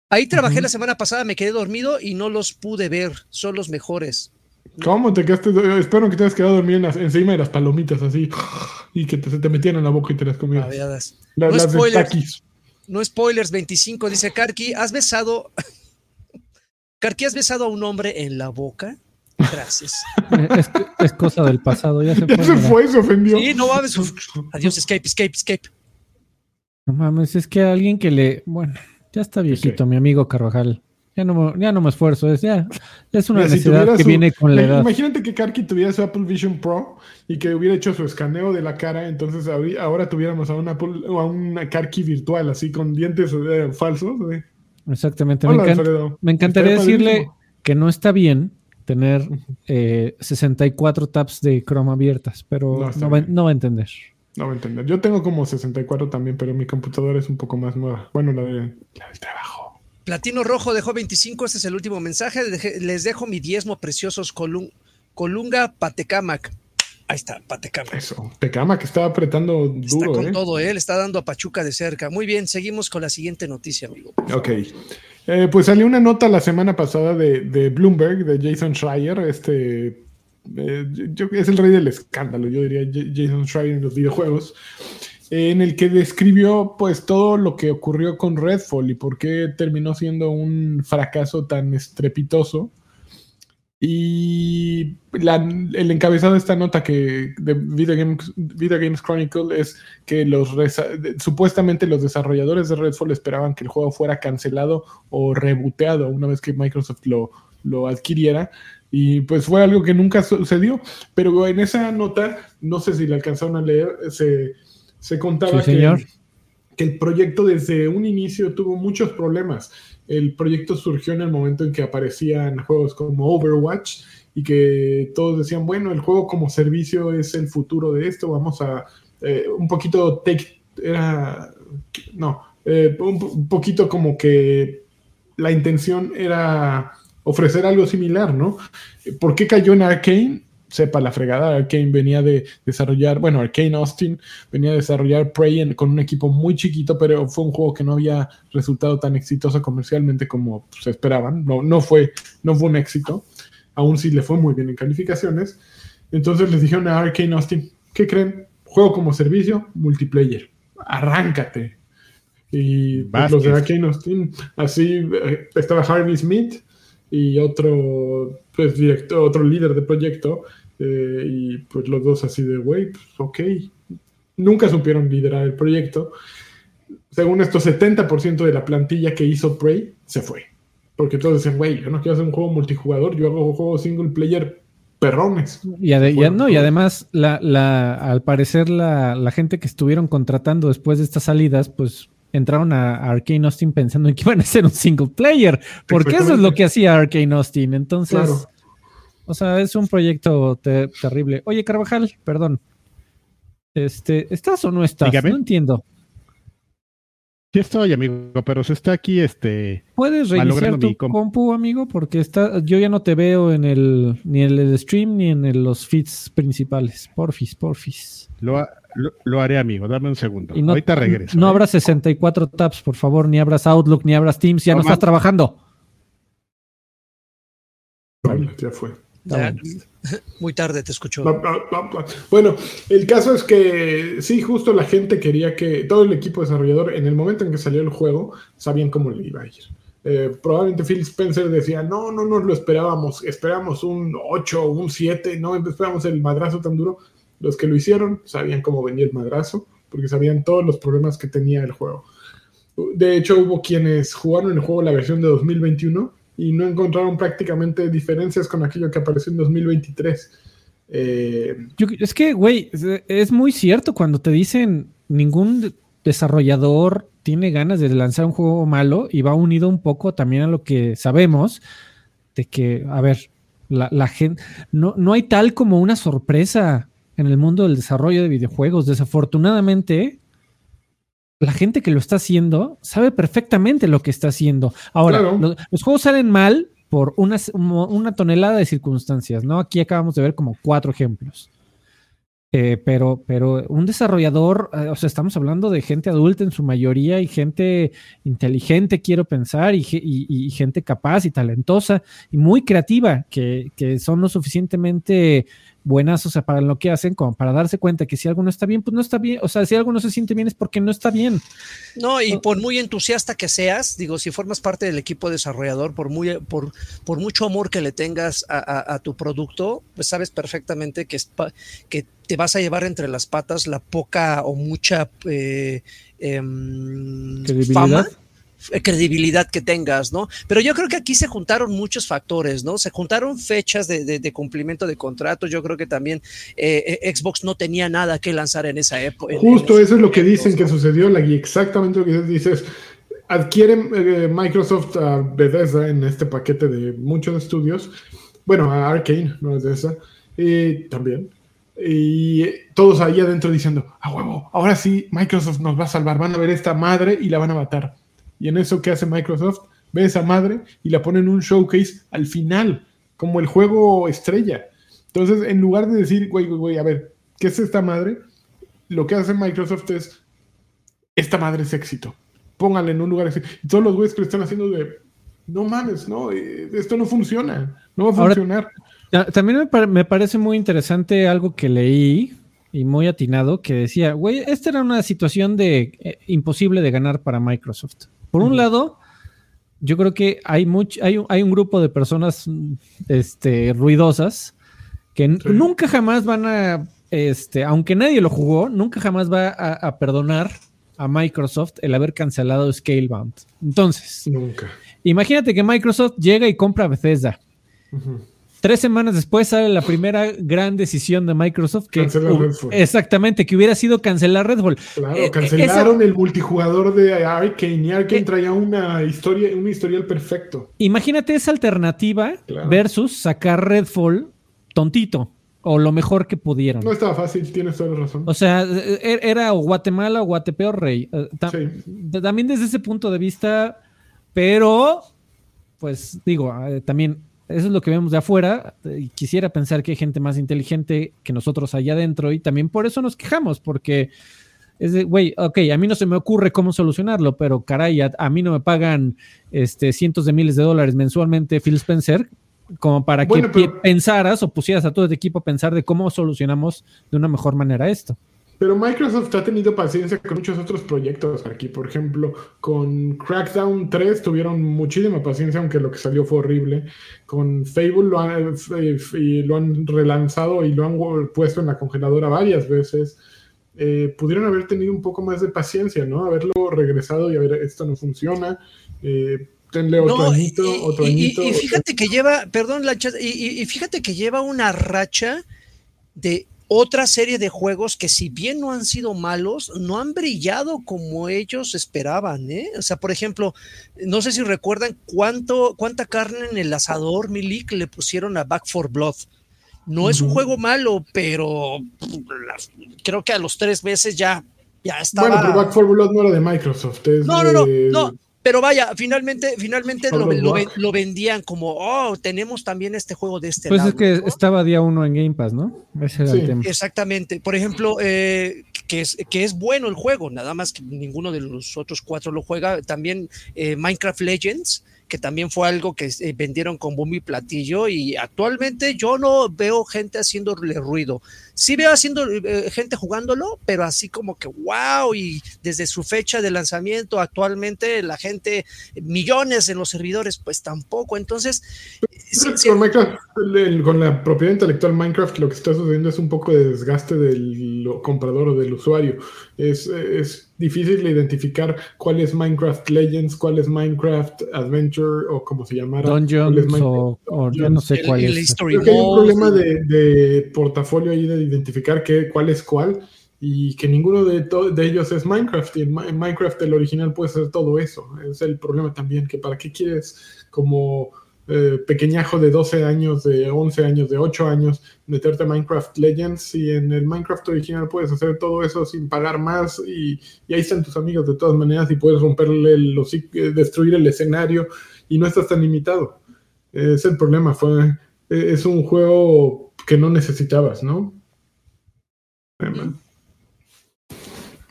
Ahí trabajé la semana pasada, me quedé dormido y no los pude ver. Son los mejores.
¿Cómo te quedaste? Espero que te hayas quedado dormido en las- encima de las palomitas así y que te- se te metieran en la boca y te las comías.
Babeadas.
La-
No
las
spoilers. No spoilers 25, dice Karki, ¿has besado? Karki, ¿has besado a un hombre en la boca? Gracias.
Es, es cosa del pasado, ya se
Ya
fue.
se
mira.
fue, se ofendió.
Sí, no mames. uf. Adiós, escape, escape, escape.
No mames, es que alguien que le. Bueno, ya está viejito, mi amigo Carvajal. Ya no, me- ya no me esfuerzo, es, ya, es una
Mira, si
necesidad que
su-
viene con la edad.
Imagínate que Karki tuviera su Apple Vision Pro y que hubiera hecho su escaneo de la cara, entonces ahora tuviéramos a un Apple, o a una Karki virtual, así con dientes eh, falsos. eh.
Exactamente. Me,
Hola,
encantaría decirle
padrísimo.
que no está bien tener eh, 64 tabs de Chrome abiertas, pero
No,
no, va, no va a entender.
No voy a entender. Yo tengo como 64 también, pero mi computadora es un poco más nueva. Bueno, la, de, la del trabajo.
Platino Rojo dejó 25, este es el último mensaje. Deje- les dejo mi diezmo preciosos Colun- Colunga Patecamac. Ahí está, Patecama.
Eso, Tecama que está apretando duro.
Está con
¿eh?
todo, ¿eh? Le está dando a Pachuca de cerca. Muy bien, seguimos con la siguiente noticia, amigo.
Ok. Eh, pues salió una nota la semana pasada de, de Bloomberg, de Jason Schreier, este eh, yo, es el rey del escándalo, yo diría Jason Schreier en los videojuegos, en el que describió pues todo lo que ocurrió con Redfall y por qué terminó siendo un fracaso tan estrepitoso. Y la- el encabezado de esta nota que de Video Games, Video Games Chronicle es que los supuestamente los desarrolladores de Redfall esperaban que el juego fuera cancelado o reboteado una vez que Microsoft lo, lo adquiriera. Y pues fue algo que nunca sucedió. Pero en esa nota, no sé si la alcanzaron a leer, se, se contaba
Sí,
que,
señor.
que el proyecto desde un inicio tuvo muchos problemas. El proyecto surgió en el momento en que aparecían juegos como Overwatch y que todos decían, bueno, el juego como servicio es el futuro de esto, vamos a eh, un poquito take, era, no, eh, un, po- un poquito como que la intención era ofrecer algo similar, ¿no? ¿Por qué cayó en Arkane? Sepa la fregada, Arkane venía de desarrollar, bueno, Arkane Austin venía a desarrollar Prey en- con un equipo muy chiquito, pero fue un juego que no había resultado tan exitoso comercialmente como se esperaban. No, no, fue, no fue un éxito, aún sí le fue muy bien en calificaciones. Entonces les dijeron a Arkane Austin, ¿qué creen? Juego como servicio, multiplayer. Arráncate. Y pues, los de. Arkane Austin, así eh, estaba Harvey Smith y otro, pues, director, otro líder de proyecto, eh, y pues los dos así de, güey, pues, ok. Nunca supieron liderar el proyecto. Según esto, 70% de la plantilla que hizo Prey se fue. Porque todos decían, güey, yo no quiero hacer un juego multijugador, yo hago juegos single player perrones.
Y, ade- no, y además, la, la, al parecer, la, la gente que estuvieron contratando después de estas salidas, pues entraron a, a Arcane Austin pensando en que iban a ser un single player, porque eso es lo que hacía Arcane Austin. Entonces,
Claro.
O sea, es un proyecto te- terrible. Oye, Carvajal, perdón. Este, ¿estás o no estás?
Dígame.
No entiendo.
Sí estoy, amigo, pero se está aquí, este...
¿Puedes reiniciar tu
compu.
compu, amigo? Porque está, yo ya no te veo en el, ni en el stream ni en el- los feeds principales. Porfis, porfis.
Lo, ha- lo, lo haré, amigo. Dame un segundo.
Y no,
Ahorita regreso.
No
¿eh?
abras 64 tabs, por favor, ni abras Outlook, ni abras Teams, ya no,
No,
estás trabajando.
Vale, ya fue.
Ya, Muy tarde te escucho.
Bla, bla, bla, bla. Bueno, el caso es que sí, justo la gente quería que todo el equipo desarrollador, en el momento en que salió el juego, sabían cómo le iba a ir. Eh, probablemente Phil Spencer decía, no, no nos lo esperábamos, esperamos un 8 o un 7, no esperamos el madrazo tan duro. Los que lo hicieron sabían cómo venía el madrazo, porque sabían todos los problemas que tenía el juego. De hecho, hubo quienes jugaron el juego la versión de 2021 y no encontraron prácticamente diferencias con aquello que apareció en 2023. Eh,
Yo- es que, güey, es, es muy cierto cuando te dicen ningún de- desarrollador tiene ganas de lanzar un juego malo y va unido un poco también a lo que sabemos de que, a ver, la, la gente, no, no hay tal como una sorpresa en el mundo del desarrollo de videojuegos. Desafortunadamente, la gente que lo está haciendo sabe perfectamente lo que está haciendo. Ahora,
Claro.
los, los juegos salen mal por una, una tonelada de circunstancias, ¿no? Aquí acabamos de ver como cuatro ejemplos. Eh, pero, pero un desarrollador, eh, o sea, estamos hablando de gente adulta en su mayoría y gente inteligente, quiero pensar, y, y- y gente capaz y talentosa y muy creativa, que, que son lo suficientemente buenas, o sea, para lo que hacen, como para darse cuenta que si algo no está bien, pues no está bien. O sea, si algo no se siente bien es porque no está bien.
No, y por muy entusiasta que seas, digo, si formas parte del equipo desarrollador, por, muy, por, por mucho amor que le tengas a, a- a tu producto, pues sabes perfectamente que, es pa- que te vas a llevar entre las patas la poca o mucha eh, em, fama, credibilidad que tengas, ¿no? Pero yo creo que aquí se juntaron muchos factores, ¿no? Se juntaron fechas de, de- de cumplimiento de contratos. Yo creo que también eh, eh, Xbox no tenía nada que lanzar en esa época.
Justo eso es lo que dicen que sucedió, exactamente lo que dices. Adquieren eh, Microsoft a Bethesda en este paquete de muchos estudios, bueno, a Arkane, no es de esa, y también. Y todos ahí adentro diciendo, a huevo, ahora sí, Microsoft nos va a salvar, van a ver esta madre y la van a matar. Y en eso, ¿qué hace Microsoft? Ve esa madre y la pone en un showcase al final, como el juego estrella. Entonces, en lugar de decir, güey, güey, güey, a ver, ¿qué es esta madre? Lo que hace Microsoft es, esta madre es éxito. Pónganla en un lugar así. Y todos los güeyes que lo están haciendo de, no mames, no, eh, esto no funciona, no va a funcionar.
Ta- También me, pare- me parece muy interesante algo que leí y muy atinado que decía, güey, esta era una situación de eh, imposible de ganar para Microsoft. Por un lado, yo creo que hay mucho, hay, un- hay un grupo de personas este, ruidosas que
Sí.
nunca jamás van a, este, aunque nadie lo jugó, nunca jamás va a, a perdonar a Microsoft el haber cancelado Scalebound. Entonces,
Nunca.
imagínate que Microsoft llega y compra Bethesda. Tres semanas después sale la primera gran decisión de Microsoft que
Cancelar
hu-
Redfall.
exactamente que hubiera sido cancelar Redfall.
Claro,
Eh,
cancelaron
esa-
el multijugador de Arkane y Arkane
Eh.
traía una historia, un historial perfecto.
Imagínate esa alternativa
Claro.
versus sacar Redfall tontito o lo mejor que pudieron.
No estaba fácil, tienes toda la razón.
O sea, e- era o Guatemala o Guatepeor Rey. Eh, También desde ese punto de vista, pero pues digo, eh, también eso es lo que vemos de afuera. Y quisiera pensar que hay gente más inteligente que nosotros allá adentro y también por eso nos quejamos, porque es de, güey, ok, a mí no se me ocurre cómo solucionarlo, pero caray, a, a mí no me pagan este, cientos de miles de dólares mensualmente Phil Spencer como para
Bueno,
que
pero-
pensaras o pusieras a todo el equipo a pensar de cómo solucionamos de una mejor manera esto.
Pero Microsoft ha tenido paciencia con muchos otros proyectos aquí. Por ejemplo, con Crackdown 3 tuvieron muchísima paciencia, aunque lo que salió fue horrible. Con Fable lo han, eh, y lo han relanzado y lo han puesto en la congeladora varias veces. Eh, pudieron haber tenido un poco más de paciencia, ¿no? Haberlo regresado y a ver, esto no funciona. Eh, tenle otro
No,
añito,
y,
otro
y- y-
añito.
y
otro-
fíjate que lleva, perdón, Lancha, y, y- y fíjate que lleva una racha de otra serie de juegos que si bien no han sido malos, no han brillado como ellos esperaban, ¿eh? O sea, por ejemplo, no sé si recuerdan cuánto, cuánta carne en el asador Milik le pusieron a Back for Blood. No es un juego malo, pero creo que a los tres meses ya, ya estaba.
Bueno, pero Back 4 Blood no era de Microsoft. es
No, no, no, no. Pero vaya, finalmente, finalmente lo, lo vendían como, oh, tenemos también este juego de este
Pues
lado.
es que
¿no?
estaba día uno en Game Pass, ¿no? Ese era
Sí.
el tema.
Exactamente. Por ejemplo, eh, que, es, que es bueno el juego, nada más que ninguno de los otros cuatro lo juega. También eh, Minecraft Legends, que también fue algo que eh, vendieron con bombo y platillo. Y actualmente yo no veo gente haciéndole ruido. Sí veo haciendo eh, gente jugándolo, pero así como que wow. Y desde su fecha de lanzamiento, actualmente la gente, millones en los servidores, pues tampoco. Entonces, sí, sí,
Con, Minecraft, el- con la propiedad intelectual Minecraft lo que está sucediendo es un poco de desgaste del comprador o del usuario. Es, es difícil identificar cuál es Minecraft Legends, cuál es Minecraft Adventure o como se llamara.
Dungeons o, o ya no sé
el-
cuál
el
es.
History
Creo que hay un problema de, de portafolio ahí de identificar qué, cuál es cuál y que ninguno de, de ellos es Minecraft y en, Mi- en Minecraft el original puede ser todo eso. Es el problema también, que para qué quieres como eh, pequeñajo de 12 años, de 11 años, de 8 años, meterte a Minecraft Legends y en el Minecraft original puedes hacer todo eso sin pagar más y, y ahí están tus amigos de todas maneras y puedes romperle hocico, eh, destruir el escenario y no estás tan limitado. Es el problema, fue, eh, es un juego que no necesitabas, ¿no?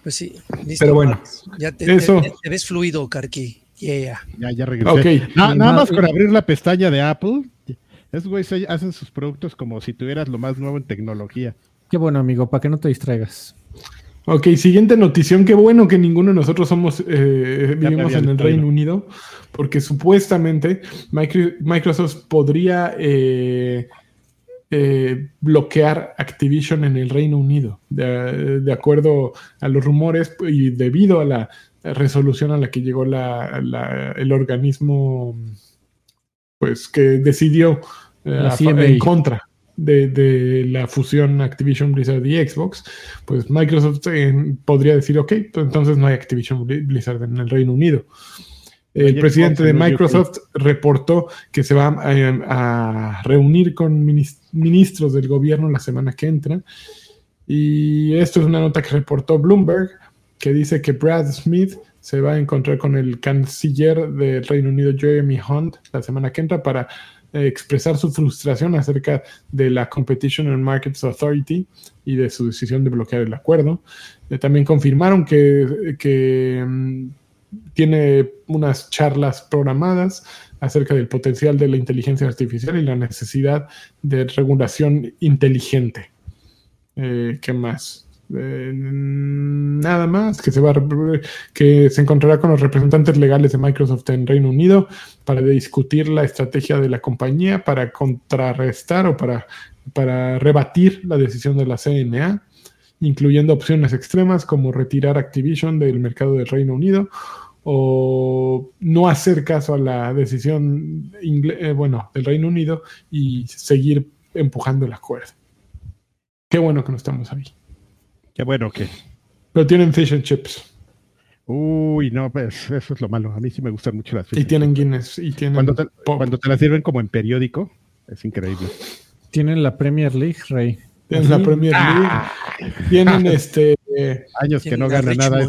Pues sí, listo.
Pero bueno,
Ya te,
eso.
te- te ves fluido, Karki. Yeah.
Ya, ya regresé.
Ok.
Na- nada más con abrir la pestaña de Apple, esos güeyes hacen sus productos como si tuvieras lo más nuevo en tecnología.
Qué bueno, amigo, para que no te distraigas.
Ok, siguiente notición. Qué bueno que ninguno de nosotros somos eh, vivimos en el. Reino Unido, porque supuestamente Micro- Microsoft podría eh, eh, bloquear Activision en el Reino Unido, de, de acuerdo a los rumores y debido a la resolución a la que llegó la- la- el organismo, pues que decidió eh, en contra de, de la fusión Activision Blizzard y Xbox, pues Microsoft eh, podría decir, ok, pues entonces no hay Activision Bli- Blizzard en el Reino Unido. El presidente de
¿cómo se
Microsoft reportó que se va a, a reunir con minis- ministros del gobierno la semana que entra. Y esto es una nota que reportó Bloomberg, que dice que Brad Smith se va a encontrar con el canciller del Reino Unido, Jeremy Hunt, la semana que entra para eh, expresar su frustración acerca de la Competition and Markets Authority y de su decisión de bloquear el acuerdo. Eh, también confirmaron que, que mm, tiene unas charlas programadas acerca del potencial de la inteligencia artificial y la necesidad de regulación inteligente. Eh, ¿Qué más? Eh, nada más, que se, va, que se encontrará con los representantes legales de Microsoft en Reino Unido para discutir la estrategia de la compañía, para contrarrestar o para, para rebatir la decisión de la CNA, incluyendo opciones extremas como retirar Activision del mercado del Reino Unido o no hacer caso a la decisión eh, bueno, del Reino Unido y seguir empujando el acuerdo. Qué bueno que no estamos ahí.
Qué bueno que.
Pero tienen fish and chips.
Uy, no, pues eso es lo malo. A mí sí me gustan mucho las
fish Y tienen Guinness. Y tienen
cuando, te, cuando te las sirven como en periódico, es increíble.
Tienen la Premier League, Rey.
Tienen la Premier ah. League. Tienen este.
Años que no ganan nada.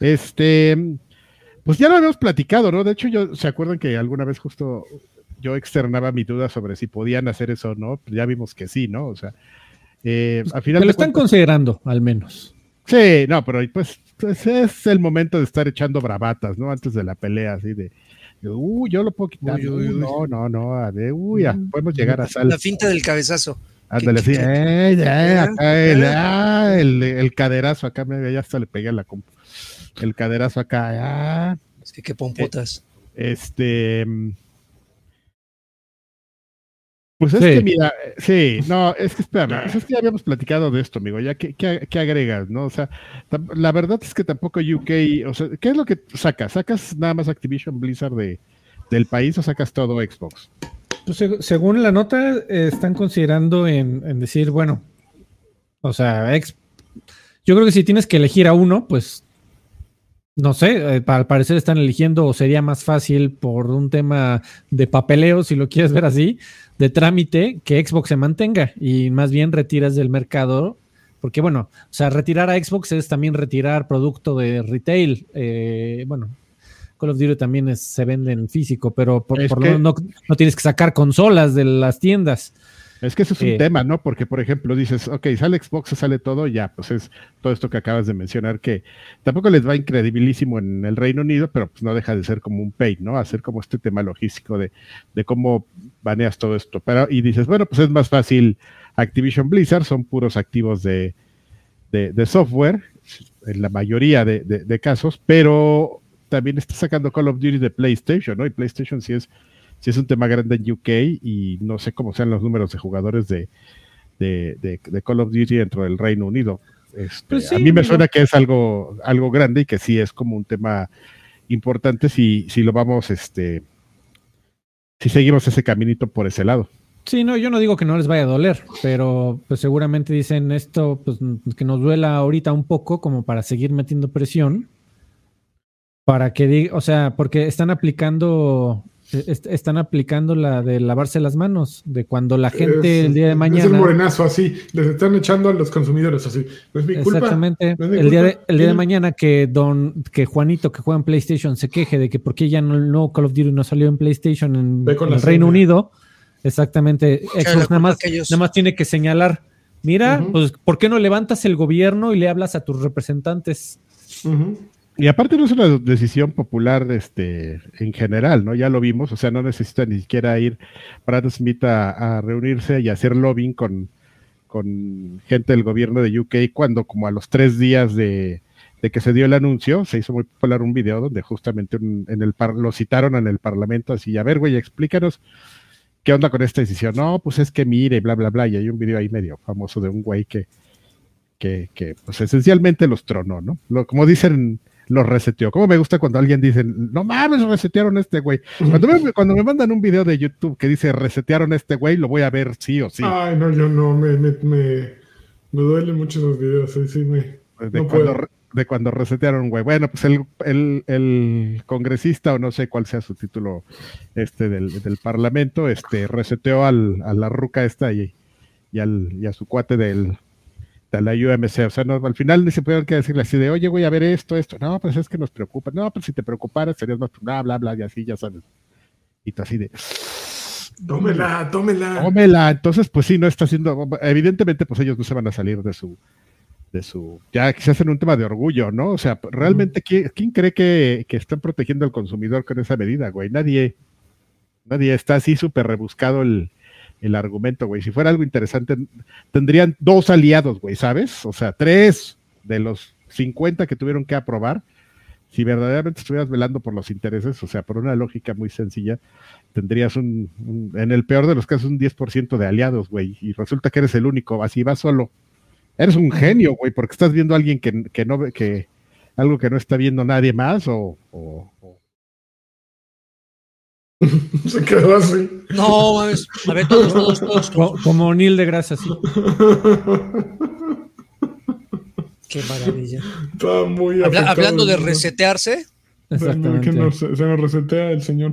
Este. Pues ya lo habíamos platicado, ¿no? De hecho, yo, ¿se acuerdan que alguna vez justo yo externaba mi duda sobre si podían hacer eso o no? Ya vimos que sí, ¿no? O sea,
eh, al final. lo están considerando, al menos.
Sí, no, pero pues, pues, es el momento de estar echando bravatas, ¿no? Antes de la pelea, así de. Uy, yo lo puedo quitar. no, no, no. A ver, uy, ya, mm. podemos llegar a sal.
La finta del cabezazo.
Ándale, sí. Eh, acá el, ah, el, el, caderazo, acá me, ya hasta le pegué a la compu. El caderazo acá. Ah.
Es que qué pompotas.
este. Pues es que mira, sí, no, es que espérame, pues es que ya habíamos platicado de esto, amigo, ya ¿qué, qué, agregas, ¿no? O sea, la verdad es que tampoco UK, o sea, ¿qué es lo que sacas? ¿Sacas nada más Activision Blizzard de, del país o sacas todo Xbox?
Pues según la nota, están considerando en, decir, bueno, o sea, ex, yo creo que si tienes que elegir a uno, pues no sé, eh, al parecer están eligiendo o sería más fácil por un tema de papeleo, si lo quieres ver así, de trámite, que Xbox se mantenga y más bien retiras del mercado, porque bueno, o sea, retirar a Xbox es también retirar producto de retail. Eh, bueno, Call of Duty también se vende en físico, pero por, lo menos no tienes que sacar consolas de las tiendas.
Es que eso es un tema, ¿no? Porque, por ejemplo, dices, ok, sale Xbox, sale todo, ya, pues es todo esto que acabas de mencionar, que tampoco les va incredibilísimo en el Reino Unido, pero pues no deja de ser como un pay, ¿no? Hacer como este tema logístico de, de cómo baneas todo esto. Pero, y dices, bueno, pues es más fácil Activision Blizzard, son puros activos de, de, software, en la mayoría de, de casos, pero también está sacando Call of Duty de PlayStation, ¿no? Y PlayStation sí es si es un tema grande en UK y no sé cómo sean los números de jugadores de, de, Call of Duty dentro del Reino Unido. Este, pues a mí me suena que es algo, algo grande y que sí es como un tema importante si, si lo vamos, este, si seguimos ese caminito por ese lado.
Sí, no, yo no digo que no les vaya a doler, pero pues seguramente dicen esto, pues que nos duela ahorita un poco como para seguir metiendo presión, para que diga, o sea, porque están aplicando están aplicando la de lavarse las manos, de cuando la gente el día de mañana. Es
el morenazo así, les están echando a los consumidores así. No es mi culpa.
Exactamente. el, día de, el día de mañana que don, que Juanito que juega en PlayStation se queje de que por qué ya no, Call of Duty no salió en PlayStation en, el Reino Unido. Exactamente. Xbox nada más, nada más tiene que señalar. Mira, pues, ¿por qué no levantas el gobierno y le hablas a tus representantes?
Y aparte no es una decisión popular este, en general, ¿no? Ya lo vimos, o sea, no necesita ni siquiera ir Brad Smith a, reunirse y hacer lobbying con, con gente del gobierno de UK cuando como a los tres días de, que se dio el anuncio, se hizo muy popular un video donde justamente en el lo citaron en el parlamento así, a ver, güey, explícanos qué onda con esta decisión. No, pues es que mire, bla, bla, bla, y hay un video ahí medio famoso de un güey que, que, que pues esencialmente los tronó, ¿no? Lo, como dicen lo reseteó. Como me gusta cuando alguien dice, no mames, resetearon este güey. Cuando me, cuando me mandan un video de YouTube que dice resetearon este güey, lo voy a ver sí o sí.
Ay, no, yo no, me, me, me, me duelen mucho los videos, sí, sí, me.
De, cuando, de cuando resetearon, güey. Bueno, pues el, el, el, congresista, o no sé cuál sea su título este del, del parlamento, este reseteó al, a la ruca esta y, y, al, y a su cuate del, la UMC. O sea, no, al final ni se pudieron que decirle así de, oye, voy a ver esto, esto. No, pues es que nos preocupa. No, pues si te preocuparas serías más, bla, bla, bla, y así, ya sabes. Y tú así de,
Tómela, tómela.
Tómela. Entonces, pues sí, no está haciendo. Evidentemente, pues ellos no se van a salir de su. De su ya se hacen un tema de orgullo, ¿no? O sea, realmente, ¿quién, quién cree que, que están protegiendo al consumidor con esa medida, güey? Nadie. Nadie está así súper rebuscado el, el argumento, güey. Si fuera algo interesante, tendrían dos aliados, güey, ¿sabes? O sea, tres de los 50 que tuvieron que aprobar. Si verdaderamente estuvieras velando por los intereses, o sea, por una lógica muy sencilla, tendrías un, un- en el peor de los casos, un 10% de aliados, güey, y resulta que eres el único, así vas solo. Eres un genio, güey, porque estás viendo a alguien que, que no ve, que algo que no está viendo nadie más, o, o- o-
Se quedó así.
No, mames. A ver, todos, todos, todos.
Co- Como Neil de Grasa, sí.
Qué maravilla.
Está muy
Habla-
afectado
hablando de resetearse,
Exactamente.
Que nos- se nos resetea el señor.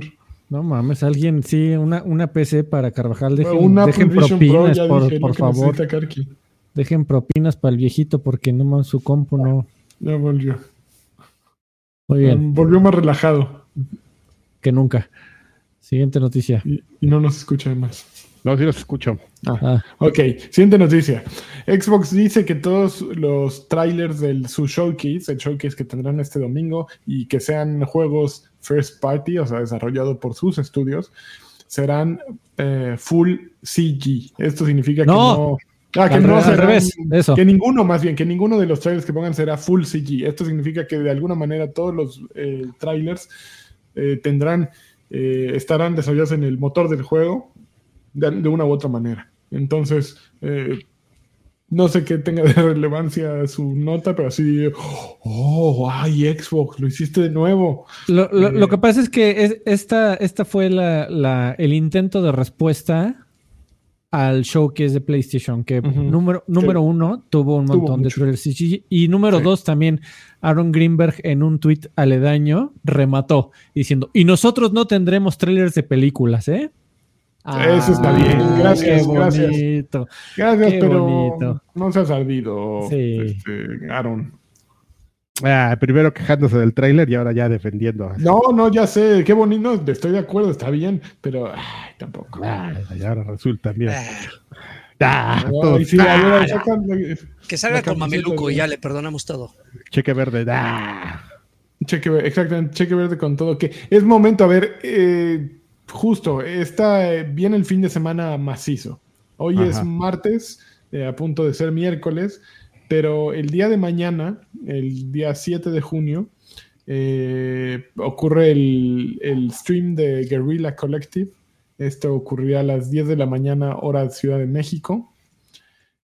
No mames, alguien, sí, una, una PC para Carvajal. Dejen,
Un Apple
dejen
Pro,
propinas,
ya
por,
dije,
por favor. Dejen propinas para el viejito porque no más su compu no.
Ya volvió.
Muy bien,
Volvió más relajado
que nunca. Siguiente noticia.
y, y no nos escucha más.
no, sí los escucho.
Ah,
Ok, siguiente noticia. Xbox dice que todos los trailers de su showcase, el showcase que tendrán este domingo y que sean juegos first party, o sea, desarrollado por sus estudios, serán eh, full CG. Esto significa que
No.
no. Ah, que
Al
no
al
serán-
revés, eso.
Que ninguno, más bien, que ninguno de los trailers que pongan será full CG. Esto significa que de alguna manera todos los eh, trailers eh, tendrán, eh, estarán desarrollados en el motor del juego de, de una u otra manera. Entonces, eh, no sé qué tenga de relevancia su nota, pero así, oh, ay, Xbox, lo hiciste de nuevo.
Lo, lo-
Eh,
lo que pasa es que es- esta, esta fue la, la- el intento de respuesta al showcase de PlayStation, que número, número uno tuvo un
Tuvo
montón de trailers y número
Sí.
dos también Aaron Greenberg en un tweet aledaño remató diciendo, y nosotros no tendremos trailers de películas, ¿eh?
Eso está bien. Gracias,
qué
gracias. Gracias,
Qué
pero
bonito.
no seas ardido,
Sí.
este, Aaron.
Ah, primero quejándose del tráiler y ahora ya defendiendo.
No, no, ya sé, qué bonito, estoy de acuerdo, está bien, pero ay, tampoco.
Ah, y ahora resulta, mira.
ah,
Ah, todo-
sí,
ah,
que salga con Mameluco y ya le perdonamos todo.
cheque verde. ah.
cheque verde, exactamente, cheque verde con todo. Que es momento, a ver, eh, justo, está eh, viene el fin de semana macizo. Hoy
Ajá.
es martes, eh, a punto de ser miércoles, pero el día de mañana, el día 7 de junio, eh, ocurre el, el stream de Guerrilla Collective. Esto ocurrirá a las 10 de la mañana, hora de Ciudad de México.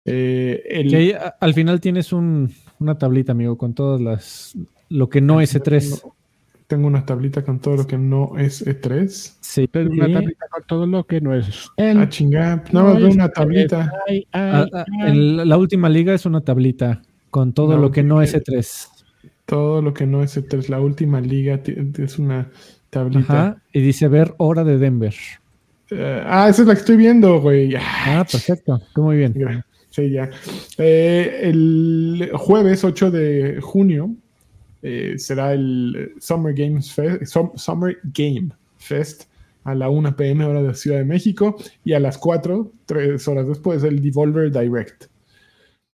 Eh, el-
ahí, a- al final tienes un- una tablita, amigo, con todas las lo que no es E3.
Tengo, tengo una tablita con todo lo que no es E3.
Sí.
Pero una tablita con todo lo que no es.
Ah, chingada, nada más veo una tablita.
Ay, ay,
Ah, ah,
ay.
la última liga es una tablita con todo lo que no es E3.
Todo lo que no es E3. La última liga es una tablita.
Ajá. Y dice ver hora de Denver.
Eh, ah, esa es la que estoy viendo, güey. Ah,
perfecto. Tú muy bien.
Sí, ya. Eh, el jueves 8 de junio eh, será el Summer Games Fest, Sum- Summer Game Fest a la 1 pm hora de Ciudad de México y a las 4, tres horas después, el Devolver Direct.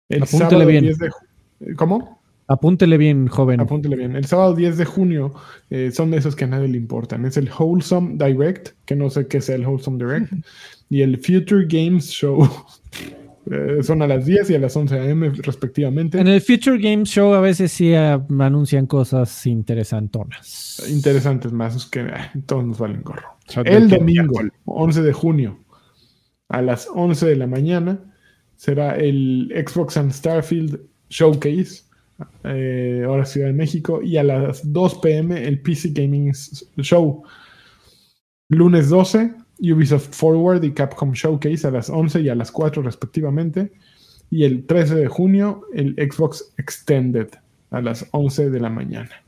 El
Apúntele
sábado
bien.
10 de ju- ¿Cómo?
Apúntele bien, joven.
Apúntele bien. El sábado 10 de junio eh, son de esos que a nadie le importan. Es el Wholesome Direct, que no sé qué sea el Wholesome Direct, y el Future Games Show. Eh, son a las 10 y a las 11 am respectivamente.
En el Future Games Show a veces sí ah, anuncian cosas interesantonas.
Interesantes más, es que ah, todos nos valen gorro. El domingo,
miércoles.
11 de junio, a las 11 de la mañana, será el Xbox and Starfield Showcase, eh, hora Ciudad de México, y a las 2 pm el PC Gaming Show. Lunes 12, Ubisoft Forward y Capcom Showcase a las 11 y a las 4 respectivamente. Y el 13 de junio, el Xbox Extended a las 11 de la mañana.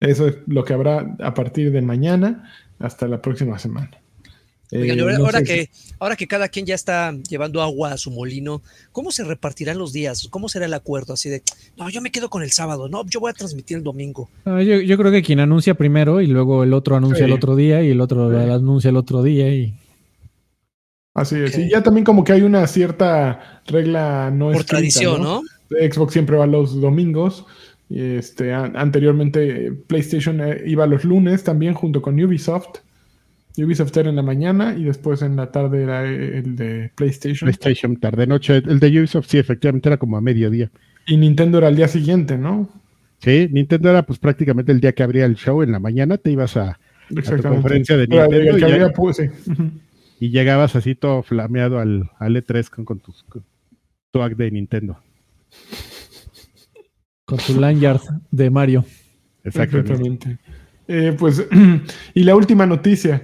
Eso es lo que habrá a partir de mañana hasta la próxima semana.
Oigan,
Eh,
ahora,
no
ahora
sé
que, ahora que cada quien ya está llevando agua a su molino, ¿cómo se repartirán los días? ¿Cómo será el acuerdo? Así de, no, yo me quedo con el sábado, no, yo voy a transmitir el domingo.
Ah, yo, yo creo que quien anuncia primero y luego el otro anuncia
Sí.
el otro día y el otro
Sí.
anuncia el otro día y
Así es. Y ya también como que hay una cierta regla no
Por
escrita,
tradición, ¿no?
Xbox siempre va los domingos. Y este, an- anteriormente eh, PlayStation eh, iba los lunes también junto con Ubisoft. Ubisoft era en la mañana y después en la tarde era el de PlayStation.
PlayStation tarde noche. El de Ubisoft sí, efectivamente era como a mediodía.
Y Nintendo era al día siguiente, ¿no?
Sí, Nintendo era pues prácticamente el día que abría el show en la mañana, te ibas a, conferencia de
Era el
Nintendo y
había, pues,
y llegabas así todo flameado al, al E3 con, con tu act de Nintendo.
con su lanyard de Mario.
Exactamente.
Exactamente. Eh, pues, y la última noticia.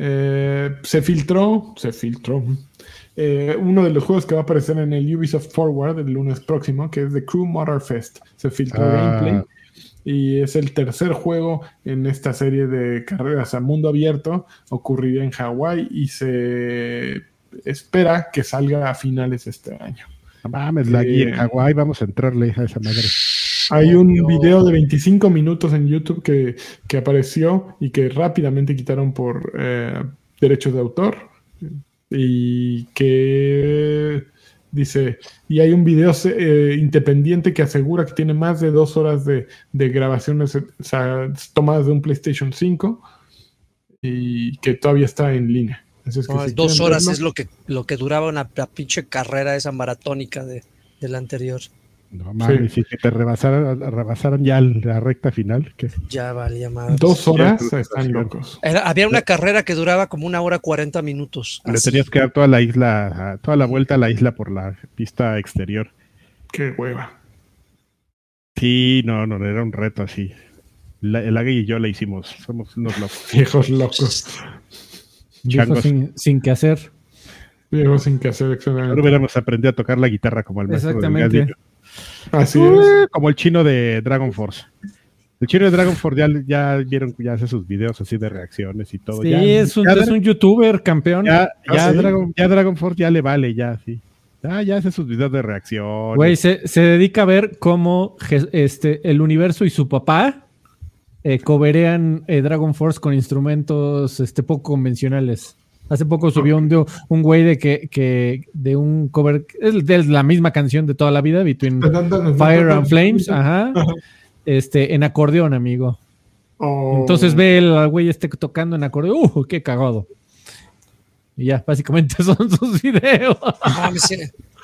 Eh, se filtró, se filtró eh, uno de los juegos que va a aparecer en el Ubisoft Forward el lunes próximo, que es The Crew Motor Fest. Se filtró
Ah.
gameplay y es el tercer juego en esta serie de carreras a mundo abierto. Ocurrirá en Hawái y se espera que salga a finales de este año.
No mames, la guía en
Eh.
Hawái, vamos a entrarle a esa madre.
Hay un
Dios.
video de 25 minutos en YouTube que, que apareció y que rápidamente quitaron por eh, derechos de autor. Y que dice, y hay un video eh, independiente que asegura que tiene más de dos horas de, de grabaciones o sea, tomadas de un PlayStation 5 y que todavía está en línea. Así es que
No,
si
dos horas
verlo,
es lo que, lo que duraba una la pinche carrera esa maratónica de, de la anterior.
No mames, si que te rebasaran, rebasaran ya la recta final. Que,
Ya valía más.
Dos horas
Sí,
están locos.
había una carrera que duraba como una hora 40 minutos.
le tenías que dar toda la isla, toda la vuelta a la isla por la pista exterior.
Qué hueva.
Sí, no, no, era un reto así. La- el Agui y yo le hicimos, somos unos locos.
Viejos locos.
Changos.
sin, sin que hacer.
Viejos sin que hacer
Ahora
exactamente.
hubiéramos aprendido a tocar la guitarra como el maestro del
Exactamente.
Gadillo.
Así es.
Como el chino de Dragon Force. El chino de Dragon Force ya, ya vieron, ya hace sus videos así de reacciones y todo.
Sí,
ya,
es, un,
ya,
es un youtuber campeón.
ya, ya
¿sí?
Dragon, ya Dragon Force ya le vale, ya, sí. Ya, ya hace sus videos de reacción.
Güey, se, se dedica a ver cómo este, el universo y su papá eh, coberean eh, Dragon Force con instrumentos este, poco convencionales. Hace poco subió un, güey de que, que de un cover, es de la misma canción de toda la vida, Between Fire and Flames, ajá, este, en acordeón, amigo.
Oh.
Entonces ve el güey este tocando en acordeón, ¡uh, qué cagado! Y ya, básicamente son sus videos.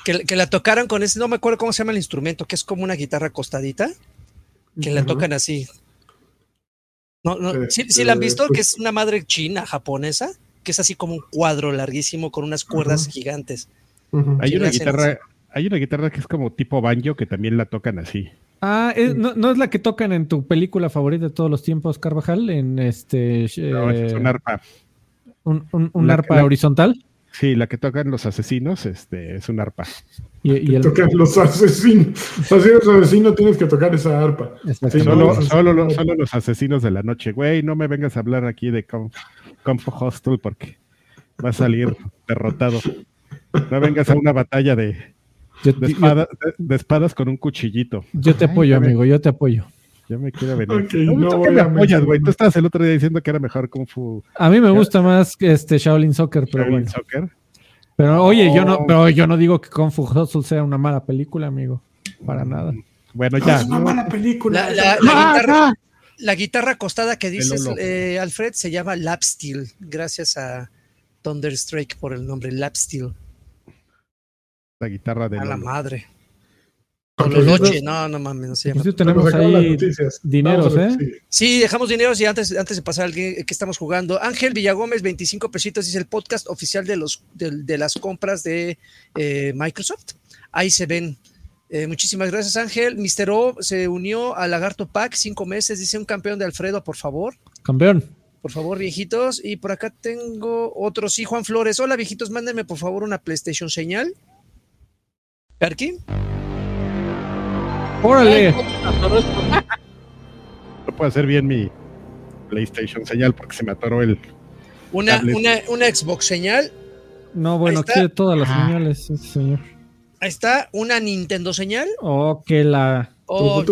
Que, que la tocaran con ese, no me acuerdo cómo se llama el instrumento, que es como una guitarra acostadita, que la tocan así. No, no,
Eh,
¿sí, sí la han
eh,
visto?
pues-
Que es una madre china, japonesa, que es así como un cuadro larguísimo con unas cuerdas gigantes.
Hay una guitarra, hay una guitarra que es como tipo banjo que también la tocan así.
Ah, es- no, no es la que tocan en tu película favorita de todos los tiempos, Carvajal? En este.
No, es
eh,
un arpa.
un, un- un
la-
arpa
la-
horizontal.
Sí, la que tocan los asesinos, este, es un arpa.
Y, y el,
Tocan los asesinos. Para ser asesino tienes que tocar esa arpa. Sí,
Solo, los asesinos de la noche, güey, no me vengas a hablar aquí de Conf, Conf Hostel porque va a salir derrotado. No vengas a una batalla de,
yo,
de,
yo-
espada- de- de espadas con un cuchillito.
yo te
Ay,
apoyo, amigo, yo te apoyo.
Yo me quiero venir.
Ok,
no,
no
¿tú
voy
qué me
a
apoyas, güey. Tú estabas el otro día diciendo que era mejor Kung Fu
A mí me gusta más que este Shaolin Soccer, pero
Shaolin
bueno.
Soccer.
Pero oye, yo no,
Oh.
pero yo no digo que Kung Fu Hustle sea una mala película, amigo. Para nada.
Bueno,
No,
ya.
es una mala película.
La, la- la guitarra. La guitarra acostada que dices, eh, Alfred, se llama Lap Steel, gracias a Thunderstrike por el nombre Lap Steel.
La guitarra de
A la madre. Tololoche, no, no mames, no se llama.
Pues
Nos
tenemos ahí dineros, ¿eh?
sí.
Sí, dejamos dineros y antes, antes de pasar al que, que estamos jugando. Ángel Villagómez, 25 pesitos, dice el podcast oficial de, los, de, de las compras de eh, Microsoft. Ahí se ven. Eh, muchísimas gracias, Ángel. Mr. O se unió a Lagarto Pack, cinco meses, dice un campeón de Alfredo, por favor.
Campeón.
Por favor, viejitos. Y por acá tengo otro, sí, Juan Flores. Hola, viejitos, mándenme por favor una PlayStation señal. Perky.
Órale.
No puedo hacer bien mi PlayStation señal porque se me atoró el.
Una, una, una Xbox señal.
No, bueno, quiere todas las
Ah.
señales, ese señor.
Ahí está. Una Nintendo señal.
Oh, que la.
Oh,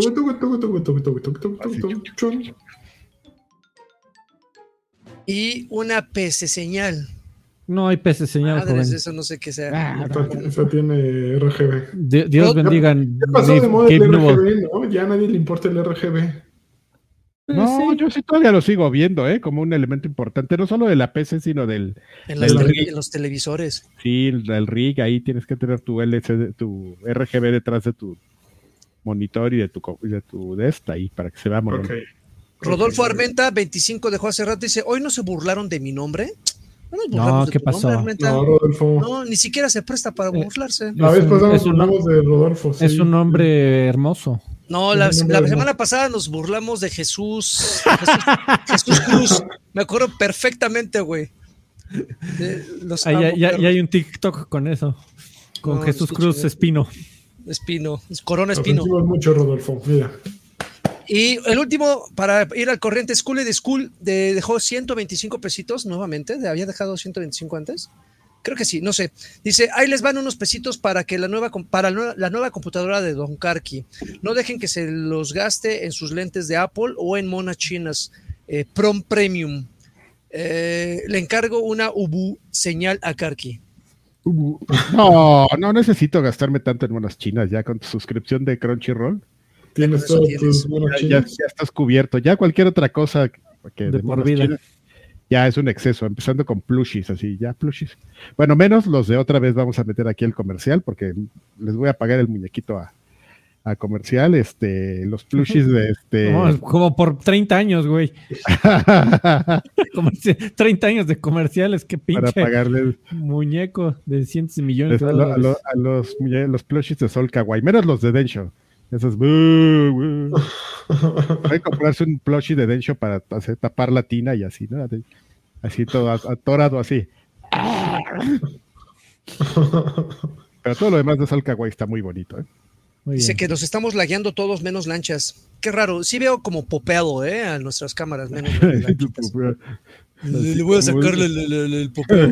y una PC señal.
No hay peces señal,
Madres,
joven.
eso no sé qué sea.
Ah,
Esta, esta tiene RGB.
Di- Dios
Ya-
bendiga.
¿Qué pasó de moda el. RGB? ¿no? Ya a nadie le importa el RGB.
No,
Sí.
yo sí todavía lo sigo viendo, ¿eh? Como un elemento importante, no solo de la PC, sino del,
En, las
del
tele-
rig.
en los televisores.
sí, del rig. Ahí tienes que tener tu LCD, tu RGB detrás de tu monitor y de tu, de tu de esta ahí para que se vea
Ok.
bonito.
Rodolfo. Armenta, 25 dejó hace rato, dice, ¿hoy no se burlaron de mi nombre? No, nos
No, ¿qué pasó?
nombre.
No, Rodolfo.
No, ni siquiera se presta para
Eh,
burlarse.
La
Es
vez
un-
pasada
es un-
hablamos de Rodolfo. sí.
Es un hombre hermoso.
No, la, semana pasada nos burlamos de Jesús. Jesús, Jesús Cruz. Me acuerdo perfectamente, güey. Los
ya,
amo,
ya-
perros.
ya hay un TikTok con eso. Con
No,
Jesús Cruz. Espino.
Espino, es Corona Espino.
mucho, Rodolfo. Mira.
Y el último, para ir al corriente, School de School de- dejó 125 pesitos nuevamente. ¿de- ¿Había dejado 125 antes? Creo que sí, no sé. Dice, ahí les van unos pesitos para que la nueva, para la nueva- computadora de Don Karki. No dejen que se los gaste en sus lentes de Apple o en monas chinas. Eh, Prom Premium. Eh, le encargo una Ubu señal a Karki.
No, no necesito gastarme tanto en monas chinas ya con tu suscripción de Crunchyroll.
Tienes
tienes.
tus
Ya, ya-
chinos.
ya estás cubierto. Ya cualquier otra cosa que
De por
monas
vida.
chinas, ya es un exceso, empezando con plushies, así, ya plushies. Bueno, menos los de otra vez vamos a meter aquí el comercial, porque les voy a pagar el muñequito a, a comercial, este, los plushies de este.
No, como por 30 años, güey. Como dice, 30 años de comerciales, qué
para
pinche
pagarles
muñeco de cientos de millones de
a, lo- a
dólares.
lo- a los, muñe- los plushies de Sol Kawaii, menos los de Densho. Hay que comprarse un plushie de Densho para hacer, tapar la tina y así, ¿no? Así todo atorado así. Pero todo lo demás de Sol Kawaii está muy bonito, ¿eh?
Muy
Dice
bien.
que nos estamos lagueando todos menos lanchas. Qué raro. Sí veo como popeado, ¿eh? A nuestras cámaras menos. Le, le voy a sacarle el, el- el- el popeo.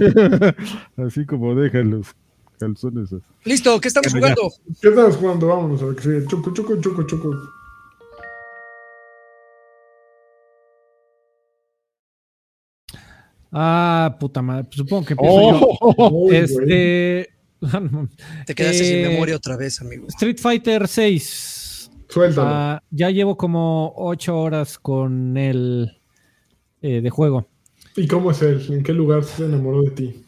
Así como dejan los calzones.
Listo, ¿qué estamos
Bueno, ya.
jugando?
¿Qué estás jugando? Vámonos a ver que sigue. Choco, choco, choco, choco.
Ah, puta madre. pues supongo que empiezo yo.
¡Oh!
Güey.
Este.
Te quedaste sin
Eh,
memoria otra vez, amigo.
Street Fighter 6.
Suéltalo.
ya llevo como 8 horas con el eh, de juego.
¿Y cómo es él? ¿En qué lugar se enamoró de ti?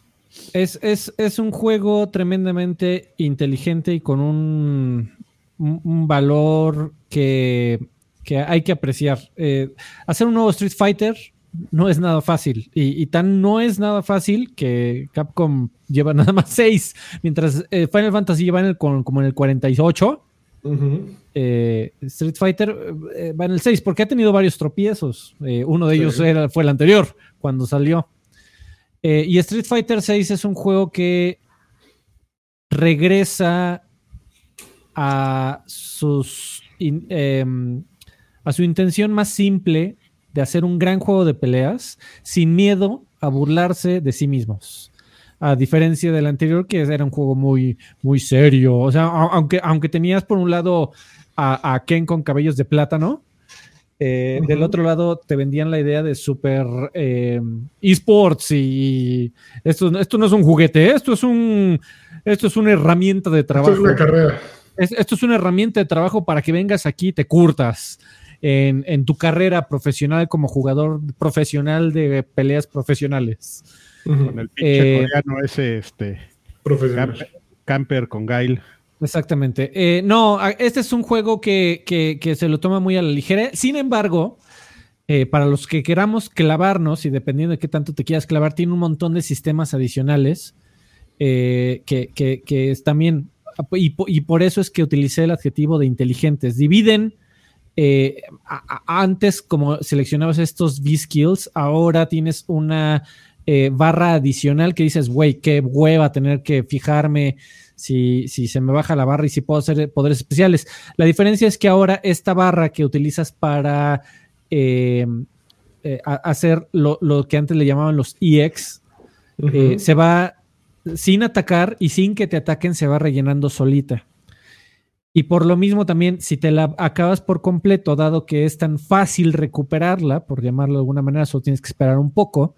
Es, es, es un juego tremendamente inteligente y con un, un, un valor que, que hay que apreciar. Eh, hacer un nuevo Street Fighter no es nada fácil. Y, y tan no es nada fácil que Capcom lleva nada más 6, mientras eh, Final Fantasy lleva en el, como en el 48.
Ujú.
eh, Street Fighter va en el 6 porque ha tenido varios tropiezos. Uno de
Sí.
ellos era, fue el anterior, cuando salió. Eh, y Street Fighter 6 es un juego que regresa a sus em, a su intención más simple de hacer un gran juego de peleas sin miedo a burlarse de sí mismos. A diferencia del anterior, que era un juego muy, muy serio. O sea, aunque, aunque tenías por un lado a, a Ken con cabellos de plátano, eh, del otro lado te vendían la idea de super eh, esports y esto, esto no es un juguete, esto es un esto es una herramienta de
Esto
trabajo.
es una carrera.
Es- esto es una herramienta de trabajo para que vengas aquí y te curtas en, en tu carrera profesional como jugador profesional de peleas profesionales.
Con el pinche
Eh,
coreano ese, este,
Profesional.
camper, camper con Gail.
Exactamente. Eh, no, este es un juego que, que- que se lo toma muy a la ligera. Sin embargo, eh, para los que queramos clavarnos, y dependiendo de qué tanto te quieras clavar, tiene un montón de sistemas adicionales eh, que, que- que es también, y, po- y por eso es que utilicé el adjetivo de inteligentes. Dividen, eh, antes como seleccionabas estos V-Skills, ahora tienes una eh, barra adicional que dices, güey, qué hueva tener que fijarme si, si se me baja la barra y si puedo hacer poderes especiales. La diferencia es que ahora esta barra que utilizas para eh, eh, hacer lo, que antes le llamaban los EX. Eh, se va sin atacar y sin que te ataquen, se va rellenando solita. Y por lo mismo también, si te la acabas por completo, dado que es tan fácil recuperarla, por llamarlo de alguna manera, solo tienes que esperar un poco.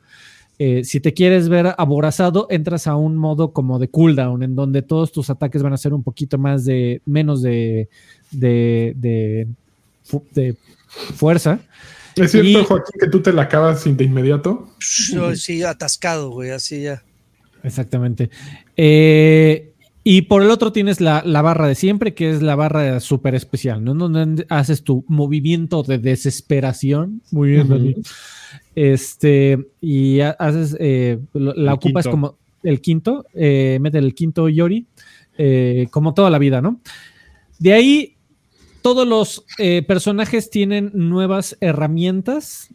Eh, si te quieres ver aborazado, entras a un modo como de cooldown, en donde todos tus ataques van a ser un poquito más de, menos de, de, de, fuerza.
¿Es cierto, Joaquín, que tú te la acabas de inmediato?
Sí, atascado, güey, así ya.
Exactamente. Eh, y por el otro tienes la, barra de siempre, que es la barra súper especial, ¿no? Donde haces tu movimiento de desesperación. Muy bien, Este, y haces, eh, la ocupas como el quinto, eh, mete el quinto Yori, eh, como toda la vida, ¿no? De ahí, todos los personajes tienen nuevas herramientas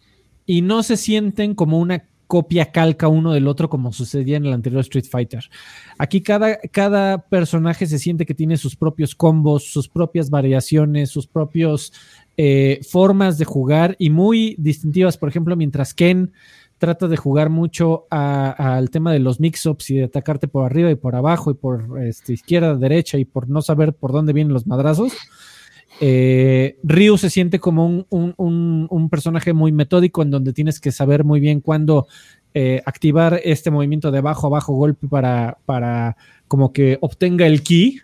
y no se sienten como una copia calca uno del otro como sucedía en el anterior Street Fighter. Aquí cada, cada personaje se siente que tiene sus propios combos, sus propias variaciones, sus propios eh, formas de jugar y muy distintivas. Por ejemplo, mientras Ken trata de jugar mucho al tema de los mix-ups y de atacarte por arriba y por abajo y por este, izquierda, derecha y por no saber por dónde vienen los madrazos. Eh, Ryu se siente como un, personaje muy metódico en donde tienes que saber muy bien cuándo eh, activar este movimiento de abajo abajo golpe para, para como que obtenga el ki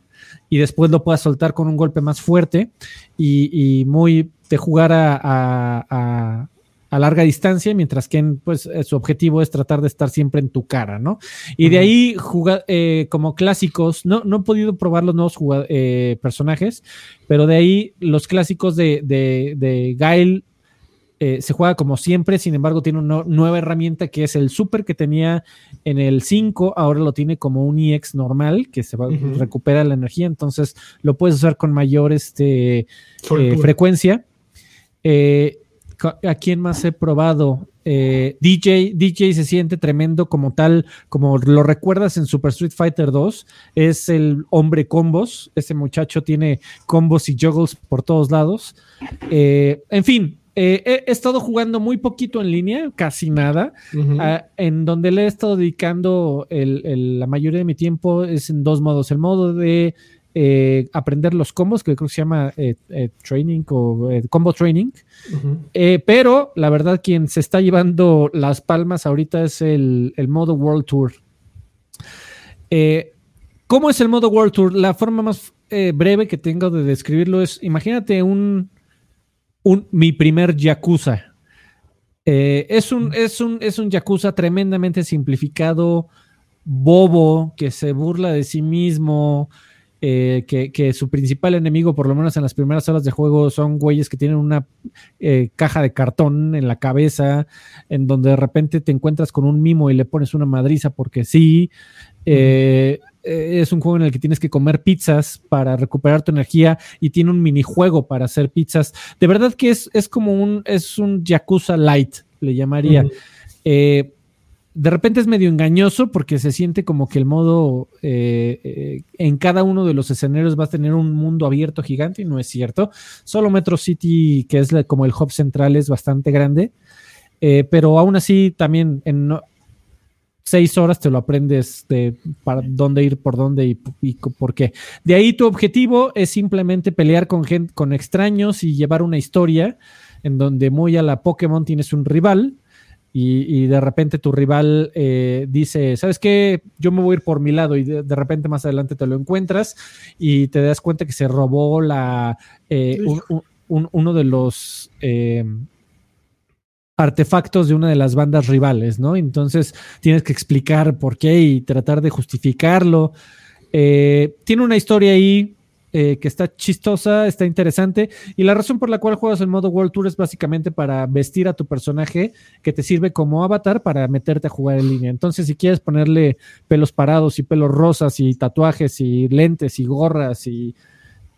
y después lo pueda soltar con un golpe más fuerte y, muy de jugar a, a larga distancia, mientras que pues, eh, su objetivo es tratar de estar siempre en tu cara, ¿no? Y de ahí, jugar, eh, como clásicos, no, no he podido probar los nuevos eh, personajes, pero de ahí los clásicos de, de, de Gail se juega como siempre, sin embargo tiene una nueva herramienta que es el super que tenía en el 5, ahora lo tiene como un EX normal, que se va, recupera la energía, entonces lo puedes usar con mayor este, frecuencia. Eh, ¿A quién más he probado? Eh, DJ, DJ se siente tremendo como tal, como lo recuerdas en Super Street Fighter 2, es el hombre combos, ese muchacho tiene combos y juggles por todos lados. Eh, en fin, eh, he, estado jugando muy poquito en línea, casi nada, ah, en donde le he estado dedicando la mayoría de mi tiempo es en dos modos, el modo de eh, aprender los combos, que creo que se llama eh, eh, training o combo training. pero la verdad, quien se está llevando las palmas ahorita es el, modo World Tour. ¿Cómo es el modo World Tour? La forma más breve que tengo de describirlo es: imagínate un, un mi primer Yakuza. es, un, es, un, es un Yakuza tremendamente simplificado, bobo, que se burla de sí mismo, eh, que, su principal enemigo, por lo menos en las primeras horas de juego, son güeyes que tienen una eh, caja de cartón en la cabeza, en donde de repente te encuentras con un mimo y le pones una madriza porque sí. Eh, es un juego en el que tienes que comer pizzas para recuperar tu energía y tiene un minijuego para hacer pizzas. De verdad que es, es como un, es un Yakuza Light, le llamaría de repente es medio engañoso porque se siente como que el modo eh, eh, en cada uno de los escenarios va a tener un mundo abierto gigante y no es cierto. Solo Metro City, que es como el hub central, es bastante grande, eh, pero aún así también en seis horas te lo aprendes de para dónde ir, por dónde y, y, por qué. De ahí tu objetivo es simplemente pelear con gente, con extraños y llevar una historia en donde muy a la Pokémon tienes un rival y, de repente tu rival eh, dice, ¿sabes qué? Yo me voy a ir por mi lado y de, repente más adelante te lo encuentras y te das cuenta que se robó la, eh, uno de los eh, artefactos de una de las bandas rivales, ¿no? Entonces tienes que explicar por qué y tratar de justificarlo. tiene una historia ahí eh, que está chistosa, está interesante. Y la razón por la cual juegas el modo World Tour es básicamente para vestir a tu personaje que te sirve como avatar para meterte a jugar en línea. Entonces, si quieres ponerle pelos parados y pelos rosas y tatuajes y lentes y gorras y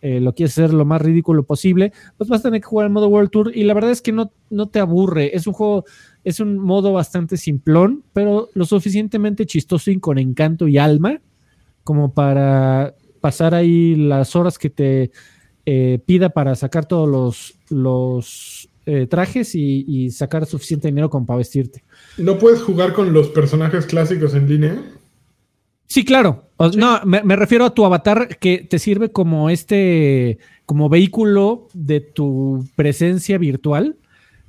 eh, lo quieres hacer lo más ridículo posible, pues vas a tener que jugar el modo World Tour. Y la verdad es que no, no te aburre. Es un juego, es un modo bastante simplón, pero lo suficientemente chistoso y con encanto y alma como para pasar ahí las horas que te eh, pida para sacar todos los, los eh, trajes y, sacar suficiente dinero como para vestirte.
¿No puedes jugar con los personajes clásicos en línea?
Sí, claro. No, me, me refiero a tu avatar que te sirve como este, como vehículo de tu presencia virtual.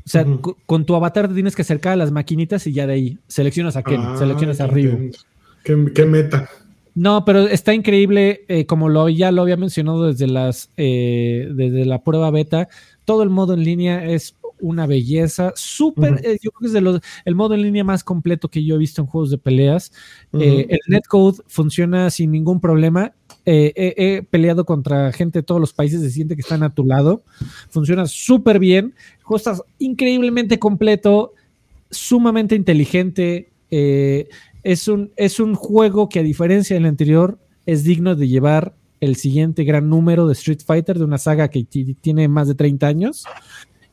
O sea, con tu avatar te tienes que acercar a las maquinitas y ya de ahí seleccionas a Ken,
Ah,
seleccionas a
qué
Ryu.
intenso. ¿Qué, qué meta?
No, pero está increíble, eh, como lo, ya lo había mencionado desde las eh, desde la prueba beta, todo el modo en línea es una belleza, súper, eh, yo creo que es de los, el modo en línea más completo que yo he visto en juegos de peleas. Eh, el netcode funciona sin ningún problema. Eh, he, peleado contra gente de todos los países, se siente que están a tu lado. Funciona súper bien. El juego está increíblemente completo, sumamente inteligente. es, un, es un juego que, a diferencia del anterior, es digno de llevar el siguiente gran número de Street Fighter, de una saga que ti- tiene más de 30 años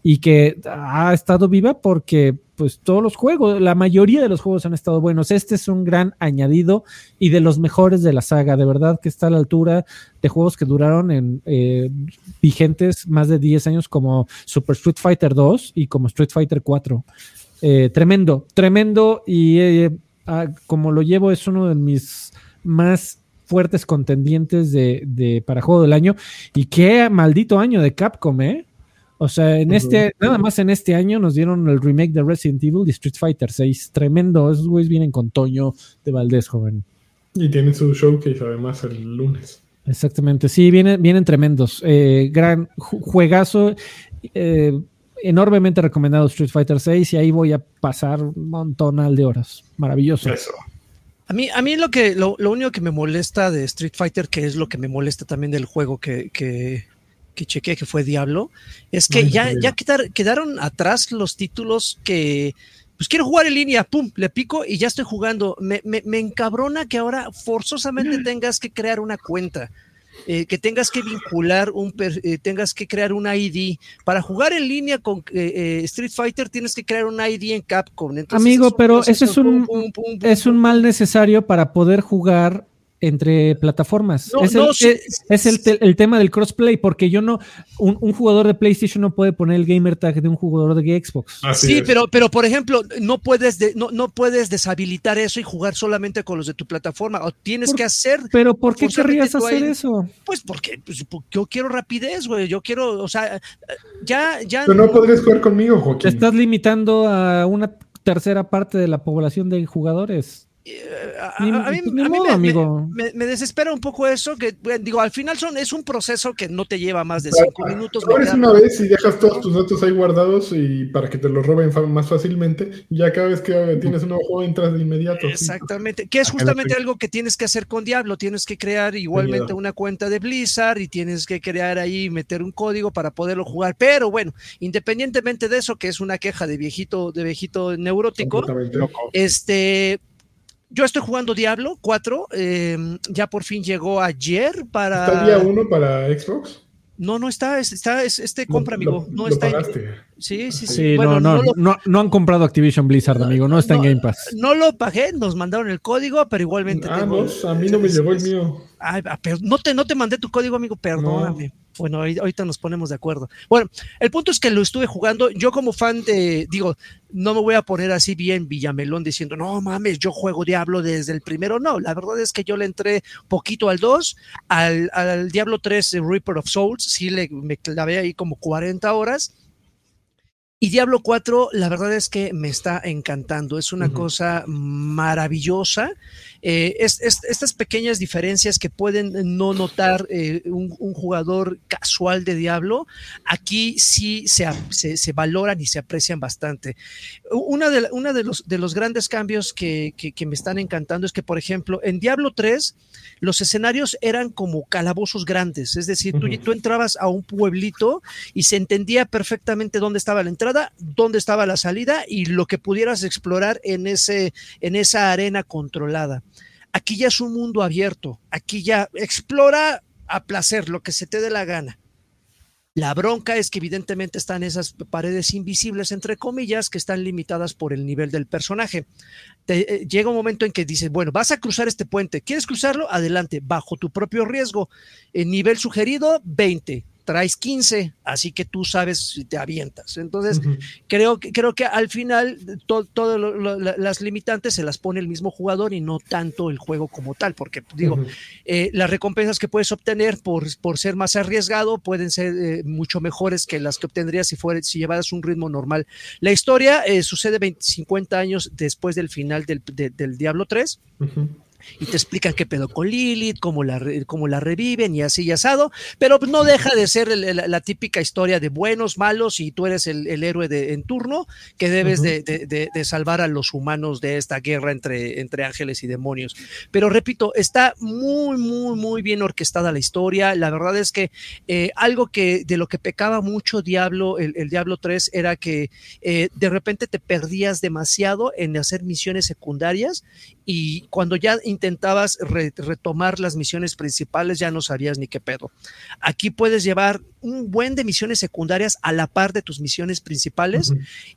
y que ha estado viva porque pues todos los juegos, la mayoría de los juegos han estado buenos. Este es un gran añadido y de los mejores de la saga. De verdad que está a la altura de juegos que duraron en eh, vigentes más de 10 años como Super Street Fighter 2 y como Street Fighter 4. Eh, tremendo, tremendo y eh, ah, como lo llevo es uno de mis más fuertes contendientes de, de- para juego del año y qué maldito año de Capcom, ¿eh? O sea, en este, nada más en este año nos dieron el remake de Resident Evil y Street Fighter 6. Tremendo. Esos güeyes vienen con Toño de Valdés, joven.
Y tiene su showcase además el lunes.
Exactamente. Sí, vienen, vienen tremendos. Eh, gran ju- juegazo. eh, enormemente recomendado Street Fighter 6 y ahí voy a pasar un montonal de horas. Maravilloso.
Eso.
A mí, a mí lo que lo, lo único que me molesta de Street Fighter, que es lo que me molesta también del juego que, que, que chequé, que fue Diablo, es que
Ay,
ya, ya quedar- quedaron atrás los títulos que pues quiero jugar en línea, pum, le pico y ya estoy jugando. Me, me, me encabrona que ahora forzosamente tengas que crear una cuenta. eh, que tengas que vincular un per- eh, tengas que crear una ID para jugar en línea con eh, eh, Street Fighter tienes que crear una ID en Capcom Entonces,
Amigo,
es un
pero ese es un-
pum, pum, pum,
Es un mal necesario para poder jugar entre plataformas.
No,
es
no,
el,
sí,
es- es el, te- el tema del crossplay, porque yo no, un, un jugador de PlayStation no puede poner el gamer tag de un jugador de Xbox.
Así
sí,
es.
pero, pero por ejemplo, no puedes, de- no, no puedes deshabilitar eso y jugar solamente con los de tu plataforma. O tienes
Por-
que hacer,
Pero ¿por qué querrías hacer
ahí-
eso?
pues porque pues, yo quiero rapidez, güey. Yo quiero, o sea, ya, ya.
Pero no podrías jugar conmigo,
Te
Joaquín.
estás limitando a una tercera parte de la población de jugadores.
Eh, a,
Ni-
a- a mí,
ni
a mí
modo,
me,
amigo.
me- me- me desespera un poco eso, que bueno, digo, al final son, es un proceso que no te lleva más de cinco minutos.
Abres una vez y dejas todos tus datos ahí guardados y para que te los roben más fácilmente. Y ya cada vez que tienes un nuevo juego entras de inmediato. sí.
Exactamente, que es justamente algo que tienes que hacer con Diablo, tienes que crear igualmente una cuenta de Blizzard y tienes que crear ahí, meter un código para poderlo jugar, pero bueno, independientemente de eso, que es una queja de viejito, de viejito neurótico, este, yo estoy jugando Diablo 4, eh, ya por fin llegó ayer para...
¿Está día uno para Xbox?
No, no está, es- está, es- este compra, amigo,
lo-
no
lo
está en-. Sí, sí, sí.
Sí,
Bueno,
no, no,
lo-
no, no han comprado Activision Blizzard, amigo, no está en Game Pass.
No lo pagué, nos mandaron el código, pero igualmente
Ah,
tengo-
no, a mí no me llegó el mío.
Ay, ah, pero no te, no te mandé tu código, amigo, perdóname. Bueno, ahorita nos ponemos de acuerdo. Bueno, el punto es que lo estuve jugando. Yo, como fan de, digo, no me voy a poner así bien Villamelón diciendo, no mames, yo juego Diablo desde el primero. No, la verdad es que yo le entré poquito al 2, al, al Diablo 3 eh, Reaper of Souls, sí le, me clavé ahí como 40 horas. Y Diablo 4, la verdad es que me está encantando. Es una cosa maravillosa. Eh, es, es- estas pequeñas diferencias que pueden no notar eh, un, un jugador casual de Diablo, aquí sí se, se- se valoran y se aprecian bastante. Una de, una de, los, de los grandes cambios que, que- que me están encantando es que, por ejemplo, en Diablo 3, los escenarios eran como calabozos grandes, es decir, tú, tú entrabas a un pueblito y se entendía perfectamente dónde estaba la entrada, dónde estaba la salida y lo que pudieras explorar en, ese, en esa arena controlada. Aquí ya es un mundo abierto, aquí ya explora a placer lo que se te dé la gana. La bronca es que evidentemente están esas paredes invisibles, entre comillas, que están limitadas por el nivel del personaje. Te- eh, llega un momento en que dices, bueno, vas a cruzar este puente, ¿quieres cruzarlo? Adelante, bajo tu propio riesgo. El nivel sugerido, 20. Traes 15, así que tú sabes si te avientas. Entonces, creo, que, creo que al final todas las limitantes se las pone el mismo jugador y no tanto el juego como tal, porque digo, eh, las recompensas que puedes obtener por, por ser más arriesgado pueden ser eh, mucho mejores que las que obtendrías si, fuera, si llevaras un ritmo normal. La historia eh, sucede 20, 50 años después del final del, de, del Diablo 3
Ujú.
Y te explican qué pedo con Lilith, cómo la, cómo la reviven y así y asado, pero pues no deja de ser el- el- la típica historia de buenos, malos y tú eres el, el héroe de, en turno que debes de, de- de- de salvar a los humanos de esta guerra entre, entre ángeles y demonios. Pero repito, está muy, muy, muy bien orquestada la historia. La verdad es que eh, algo que de lo que pecaba mucho Diablo, el, el Diablo 3, era que eh, de repente te perdías demasiado en hacer misiones secundarias y cuando ya intentabas re- retomar las misiones principales ya no sabías ni qué pedo. Aquí puedes llevar un buen de misiones secundarias a la par de tus misiones principales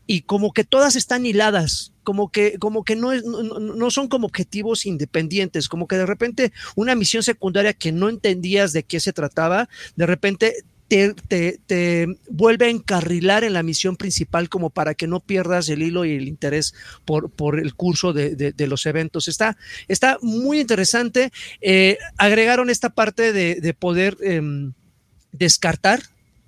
y como que todas están hiladas, como que, como que no, es, no- no son como objetivos independientes, como que de repente una misión secundaria que no entendías de qué se trataba, de repente te, te- te vuelve a encarrilar en la misión principal como para que no pierdas el hilo y el interés por, por el curso de, de- los eventos. Está, está muy interesante. Eh, agregaron esta parte de, de poder em, descartar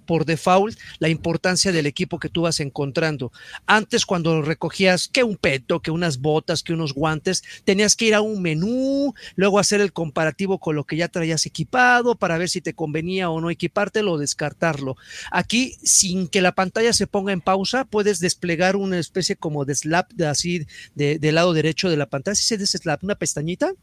por default la importancia del equipo que tú vas encontrando. Antes cuando recogías que un peto, que unas botas, que unos guantes, tenías que ir a un menú, luego hacer el comparativo con lo que ya traías equipado para ver si te convenía o no equipártelo o descartarlo. Aquí, sin que la pantalla se ponga en pausa, puedes desplegar una especie como de slap de así de- del lado derecho de la pantalla, si se dice una pestañita.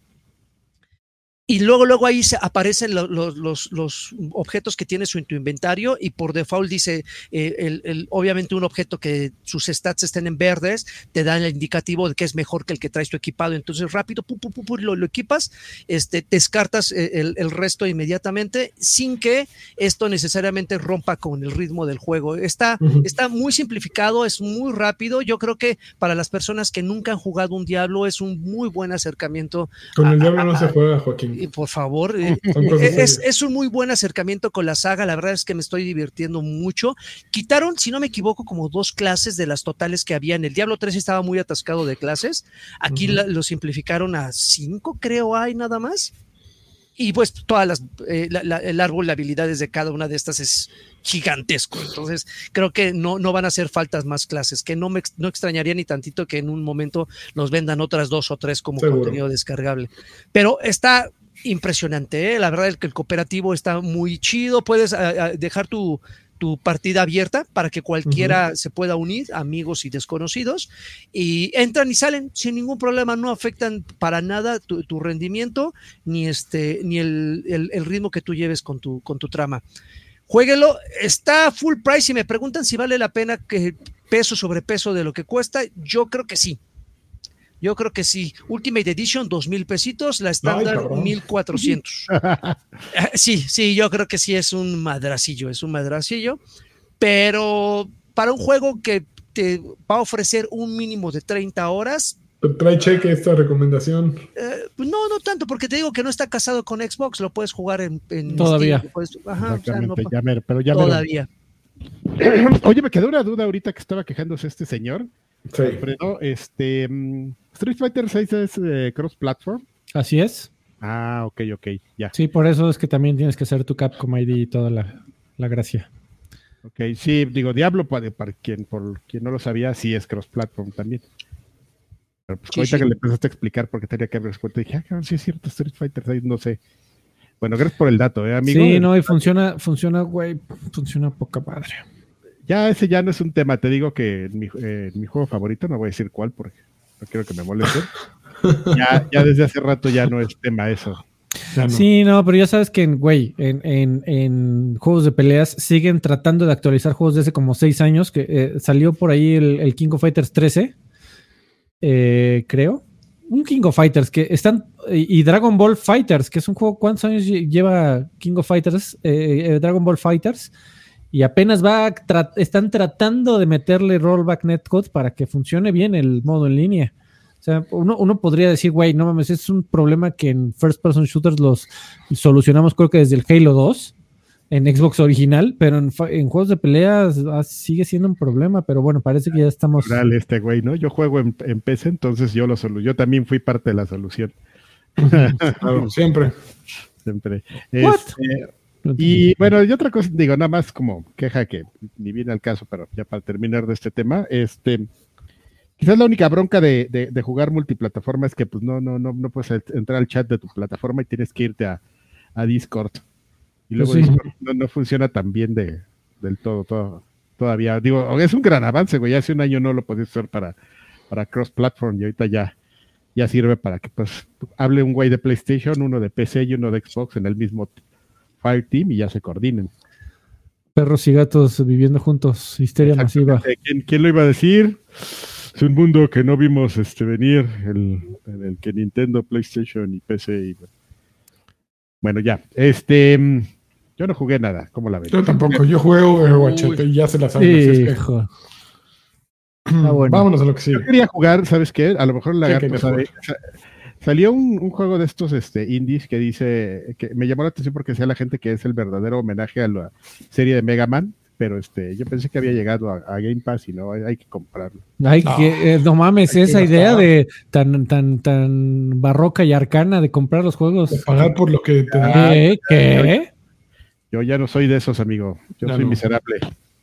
Y luego, luego ahí se aparecen lo- lo- los, los objetos que tienes en tu inventario y por default dice, eh, el- el- obviamente un objeto que sus stats estén en verdes, te da el indicativo de que es mejor que el que traes tu equipado. Entonces rápido, pu, pu, pu, lo, lo equipas, este, descartas eh, el, el resto inmediatamente sin que esto necesariamente rompa con el ritmo del juego. Está, está muy simplificado, es muy rápido. Yo creo que para las personas que nunca han jugado un Diablo es un muy buen acercamiento
Con el diablo no se juega, Joaquín.
Por favor, eh, es, es un muy buen acercamiento con la saga. La verdad es que me estoy divirtiendo mucho. Quitaron, si no me equivoco, como dos clases de las totales que había en el Diablo 3 estaba muy atascado de clases. Aquí la- lo simplificaron a cinco, creo, hay nada más. Y pues todas las, eh, la- la- el árbol de habilidades de cada una de estas es gigantesco. Entonces, creo que no, no van a hacer faltas más clases, que no me no extrañaría ni tantito que en un momento nos vendan otras dos o tres como
Seguro.
contenido descargable. Pero está impresionante, ¿eh? la verdad es que el cooperativo está muy chido, puedes ah, ah, dejar tu, tu partida abierta para que cualquiera se pueda unir, amigos y desconocidos, y entran y salen sin ningún problema, no afectan para nada tu, tu rendimiento ni, este, ni el, el- el ritmo que tú lleves con tu, con tu trama. Jueguelo, está full price y me preguntan si vale la pena que peso sobre peso de lo que cuesta, yo creo que sí. Yo creo que sí. Ultimate Edition, dos mil pesitos, la estándar, mil cuatrocientos. Eh, Sí, sí, yo creo que sí es un madracillo, es un madracillo, pero para un juego que te va a ofrecer un mínimo de 30 horas,
Trae cheque esta recomendación.
eh, no, no tanto, porque te digo que no está casado con Xbox, lo puedes jugar en, en
Todavía.
Steam, puedes- ajá, o sea, no
ya pero
todavía.
Oye, me quedó una duda ahorita que estaba quejándose este señor,
Sí.
Alfredo. Este, mm, Street Fighter 6 es eh, cross-platform.
Así es.
Ah, ok, ok, ya.
Sí, por eso es que también tienes que hacer tu Capcom ID y toda la, la gracia.
Ok, sí, digo, Diablo, para, para quien, por quien no lo sabía, sí es cross-platform también. Pero pues
Sí,
ahorita
sí.
que le empezaste a explicar por qué tenía que haber cuenta, dije, ah, cabrón, sí es cierto, Street Fighter 6, no sé. Bueno, gracias por el dato, ¿eh, amigo?
sí, no, y funciona, funciona, güey, funciona poca madre.
Ya ese ya no es un tema, te digo que en mi, eh, en mi juego favorito, no voy a decir cuál porque no quiero que me molesten. ya, ya desde hace rato ya no es tema eso.
No.
Sí, no, pero ya sabes que, en, güey, en, en- en juegos de peleas siguen tratando de actualizar juegos de hace como seis años, que eh, salió por ahí el, el King of Fighters 13, eh, creo. Un King of Fighters que están, y, Dragon Ball Fighters, que es un juego, ¿cuántos años lle- lleva King of Fighters? Eh, eh, Dragon Ball Fighters. Y apenas va, tra- están tratando de meterle rollback netcode para que funcione bien el modo en línea. O sea, uno, uno podría decir, güey, no mames, es un problema que en first person shooters los solucionamos creo que desde el Halo 2, en Xbox original, pero en, juegos de peleas ah, sigue siendo un problema, pero bueno, parece que ya estamos...
Dale, este güey, ¿no? Yo juego en, en PC, entonces yo lo solu yo también fui parte de la solución.
Claro, siempre.
Siempre.
What?
Este, y bueno, y otra cosa, digo, nada más como queja que ni viene al caso, pero ya para terminar de este tema, este, quizás la única bronca de, de- de jugar multiplataforma es que pues no, no, no, no puedes entrar al chat de tu plataforma y tienes que irte a, a Discord. Y luego
Sí.
Discord no, no funciona tan bien de, del todo, todo, todavía. Digo, es un gran avance, güey. Hace un año no lo podías hacer para, para cross-platform y ahorita ya, ya sirve para que pues hable un güey de PlayStation, uno de PC y uno de Xbox en el mismo Fire Team y ya se coordinen.
Perros y gatos viviendo juntos, histeria masiva.
¿Quién, quién lo iba a decir? Es un mundo que no vimos este venir, el, en el que Nintendo, PlayStation y PC. y- Bueno, ya. Este, mm, yo no jugué nada. ¿Cómo la ven?
Yo tampoco. Yo juego Overwatch y ya se la saben. así es que-
Hijo. Ah, bueno.
Vámonos a lo que
Yo
sigue.
quería jugar, ¿sabes qué? A lo mejor la
¿Qué
gato
querías
sabe. Sa- Salió un, un juego de estos este, indies que dice que me llamó la atención porque decía la gente que es el verdadero homenaje a la serie de Mega Man, pero este, yo pensé que había llegado a, a Game Pass y no, hay, hay que comprarlo.
Ay,
No.
que, eh, no mames,
Hay que
esa idea
gastar.
de tan, tan, tan barroca y arcana de comprar los
De
juegos.
pagar por lo que te dan.
¿Qué? ¿Qué?
Yo ya no soy de esos, amigo. Yo soy
no.
miserable.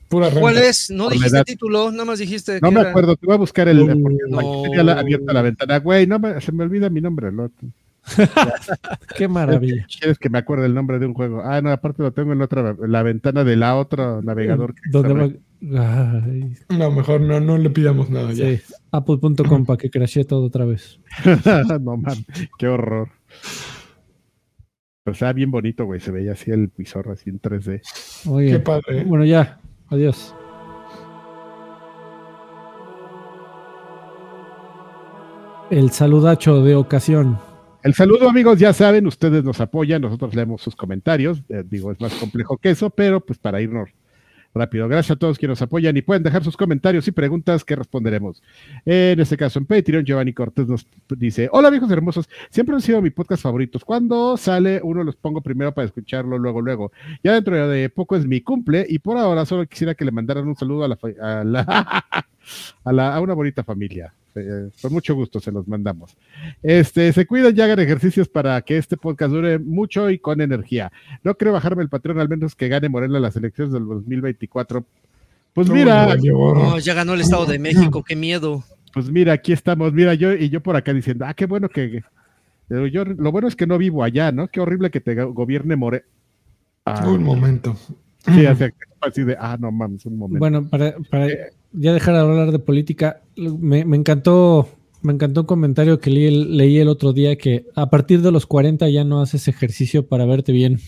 Pura renta.
¿Cuál es? No dijiste
edad.
título, nada más dijiste.
No me
era-
acuerdo, te voy a buscar el.
No.
tenía la- abierta la ventana. Güey, no me- se me olvida mi nombre. ¿no?
Qué maravilla.
¿Quieres que me acuerde el nombre de un juego? Ah, no, aparte lo tengo en otra, la ventana de la otra navegador. que
¿Dónde
está
va? Ay,
No, mejor no, no le pidamos nada ya.
sí. Apple.com para que crashee todo otra vez.
no man, qué horror. Pero estaba bien bonito, güey. Se veía así el pizarro así en 3D.
Oye,
Qué padre. ¿eh?
bueno, ya. Adiós. El saludacho de ocasión.
El saludo, amigos, ya saben, ustedes nos apoyan, nosotros leemos sus comentarios. eh, digo, es más complejo que eso, pero pues para irnos rápido. Gracias a todos quienes nos apoyan y pueden dejar sus comentarios y preguntas que responderemos. En este caso, en Patreon, Giovanni Cortés nos dice: Hola, viejos hermosos, siempre han sido mi podcast favoritos. Cuando sale uno, los pongo primero para escucharlo luego, luego. Ya dentro de poco es mi cumple y por ahora solo quisiera que le mandaran un saludo a la, a una bonita familia. Eh, con mucho gusto se los mandamos. Este, se cuidan y hagan ejercicios para que este podcast dure mucho y con energía. No creo bajarme el patrón, al menos que gane Morena las elecciones del 2024. Pues mira.
No, ya ganó el Estado de México, qué miedo.
pues mira, aquí estamos. Mira, yo y yo por acá diciendo, ah, qué bueno que. pero yo, lo bueno es que no vivo allá, ¿no? Qué horrible que te go- gobierne More. Ah,
Un momento.
sí, así, así de, ah, no mames, un momento.
Bueno, para, para ya dejar de hablar de política, me, me encantó. Me encantó un comentario que leí el, leí el otro día que a partir de los 40 ya no haces ejercicio para verte bien.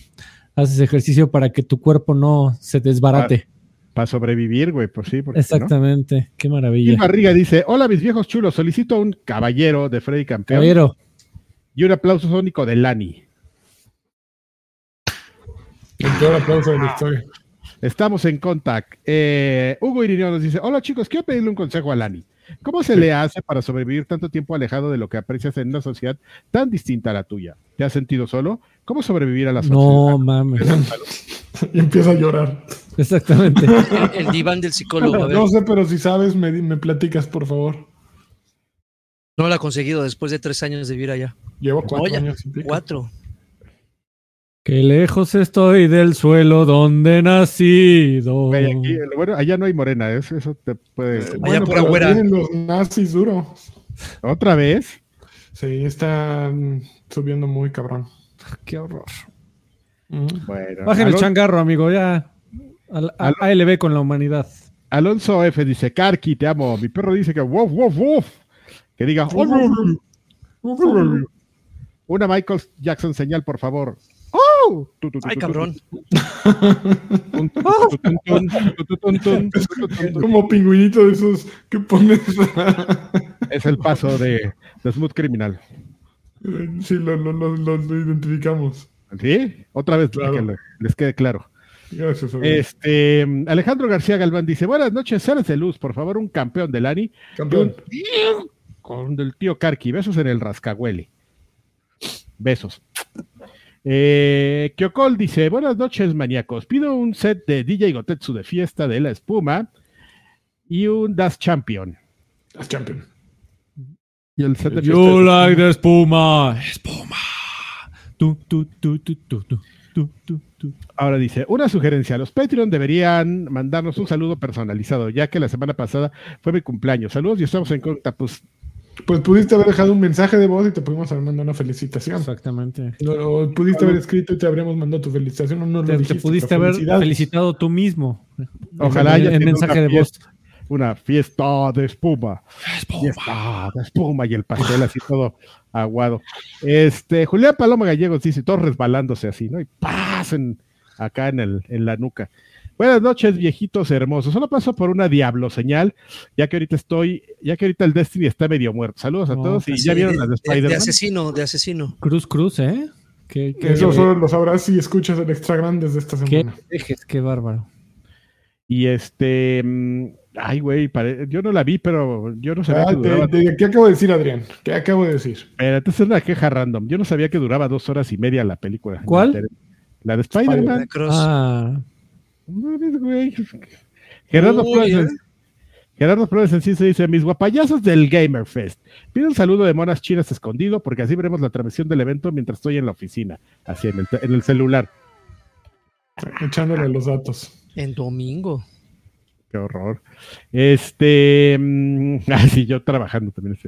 Haces ejercicio para que tu cuerpo no se desbarate.
Para sobrevivir, güey, pues sí. porque si no-
Exactamente. Qué maravilla.
Barriga dice: Hola, mis viejos chulos, solicito un caballero de Freddy Campeón
Caballero,
y un aplauso sónico de Lani.
El peor aplauso de la historia.
Estamos en contact. Eh, Hugo Irineo nos dice: Hola chicos, quiero pedirle un consejo a Lani. ¿Cómo se le hace para sobrevivir tanto tiempo alejado de lo que aprecias en una sociedad tan distinta a la tuya? ¿Te has sentido solo? ¿Cómo sobrevivir a la sociedad?
no mames.
Y empieza a llorar.
Exactamente.
El, el diván del psicólogo. A ver.
No sé, pero si sabes, me, me platicas, por favor.
No lo ha conseguido después de tres años de vivir allá.
Llevo cuatro años. pico.
Cuatro.
Qué lejos estoy del suelo donde he nacido.
Aquí, bueno, allá no hay morena, eso, eso te puede.
Allá
Bueno,
güera.
vienen los nazis duro.
¿Otra vez?
Sí, están subiendo muy cabrón.
Qué horror.
Mm.
Bueno.
Bajen el changarro, amigo, ya. Al- a- ALB con la humanidad.
Alonso F dice: Karki, te amo. Mi perro dice que woof, woof, woof. Que diga. Una Michael Jackson señal, por favor.
¡Ay, cabrón!
Como pingüinito de esos que pones.
es el paso de, de Smooth Criminal.
Sí, lo, lo, lo, lo, identificamos.
Sí, otra vez les quede claro.
Gracias,
este, Alejandro García Galván dice: Buenas noches, seres de luz, por favor, un campeón del ANI.
Campeón.
Con el tío Karki, besos en el rascahuele. Besos. Eh, Kyokol dice: Buenas noches, maníacos. Pido un set de DJ Gotetsu de fiesta de la espuma y un Das Champion.
Das Champion.
Y el set de fiesta.
You like the espuma. Espuma. Tú, tú, tú, tú, tú, tú. Tú, tú.
Ahora dice, una sugerencia, los Patreon deberían mandarnos un saludo personalizado, ya que la semana pasada fue mi cumpleaños. Saludos y estamos en contacto. Pues,
pues pudiste haber dejado un mensaje de voz y te pudimos haber mandado una felicitación.
Exactamente.
O pudiste haber escrito y te habríamos mandado tu felicitación. o No lo
Te, te
dijiste,
pudiste
pero
haber felicitado tú mismo.
Ojalá
en, mensaje
una
de voz.
fiesta. una fiesta de espuma. Fiesta de espuma y el pastel así todo aguado. Este, Julián Paloma Gallegos dice, todos resbalándose así, ¿no? Y pasen acá en, el, en la nuca. Buenas noches, viejitos hermosos. Solo paso por una diablo señal, ya que ahorita estoy, ya que ahorita el Destiny está medio muerto. Saludos a
No,
todos y
Sí,
ya vieron
de,
las de
de- de
Spider-Man.
asesino, de asesino.
Cruz Cruz, ¿eh? Qué, qué,
Eso solo lo sabrás si escuchas el extra grandes de esta
qué
semana.
dejes, qué bárbaro.
Y este, mm, ay, güey, pare- yo no la vi, pero yo no sabía
Ah,
que duraba.
te- te- ¿Qué acabo de decir, Adrián? ¿Qué acabo de decir?
Espérate, esa es una queja random. Yo no sabía que duraba dos horas y media la película.
¿Cuál?
La de Spider-Man.
La Cross.
Ah,
No güey. Gerardo
Uy,
Flores.
¿eh?
Gerardo Flores Enciso dice: Mis guapayazos del Gamer Fest. Pido un saludo de monas chinas escondido porque así veremos la transmisión del evento mientras estoy en la oficina, así en el, en el celular.
Echándole los datos.
En domingo.
Qué horror. Este. mm, ah, sí, yo trabajando también.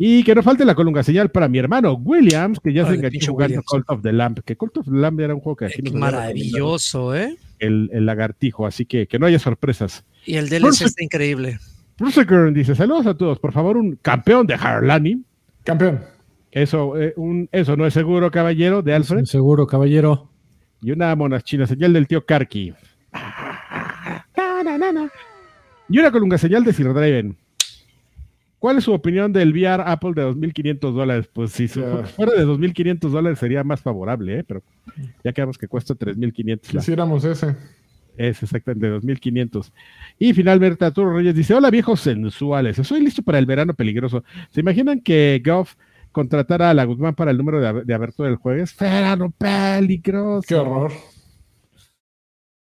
Y que no falte la colunga señal para mi hermano Williams, que ya se
Órale,
enganchó jugando. Cult of the Lamp. Que Cult of the Lamp era un juego que aquí nos había recomendado
maravilloso, ¿eh?
El, el lagartijo, así que que no haya sorpresas.
Y el DLC
Perfect.
está increíble.
Bruce dice: Saludos a todos, por favor, un campeón de Harlani.
Campeón.
Eso, eh, un, eso no es seguro, caballero, de Alfred.
seguro, caballero.
Y una monachina señal del tío Karki. Y una colunga señal de Sir Draven. ¿Cuál es su opinión del VR Apple de 2.500 dólares? Pues si fuera de 2.500 dólares sería más favorable, ¿eh? pero ya quedamos que cuesta 3.500. la-
Quisiéramos ese.
Es exactamente 2.500. Y finalmente Arturo Reyes dice, hola viejos sensuales, estoy listo para el verano peligroso. ¿Se imaginan que Goff contratara a la Guzmán para el número de, de abertura del jueves? Verano peligroso.
Qué horror.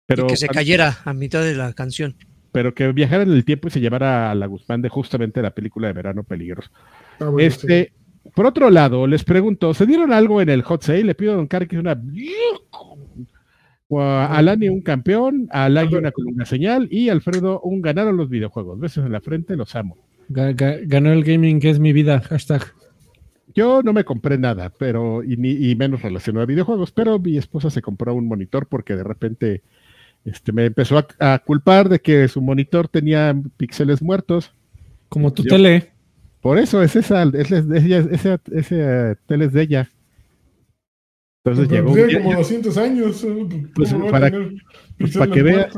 Pero,
y que se cayera a mitad de la canción.
Pero que viajara en el tiempo y se llevara a la Guzmán de justamente la película de verano peligroso.
Ah, bueno,
este, por otro lado, les pregunto, ¿se dieron algo en el hot sale? Le pido a Don Carquis una a Alani un campeón, a Alani una columna señal y a Alfredo un ganaron los videojuegos. Besos en la frente, los amo.
Ga- ga- ganó el gaming que es mi vida. Hashtag.
Yo no me compré nada, pero y, ni, y menos relacionado a videojuegos, pero mi esposa se compró un monitor porque de repente este, me empezó a, a culpar de que su monitor tenía píxeles muertos.
Como tu
Yo-
tele.
Por eso es esa, es, la- es ella, ese, ese eh, tele es de ella. Entonces
Pero
llegó un
tiene
día-
como 200 años.
Pues,
¿Cómo va a
para-
tener
pues, para que vea.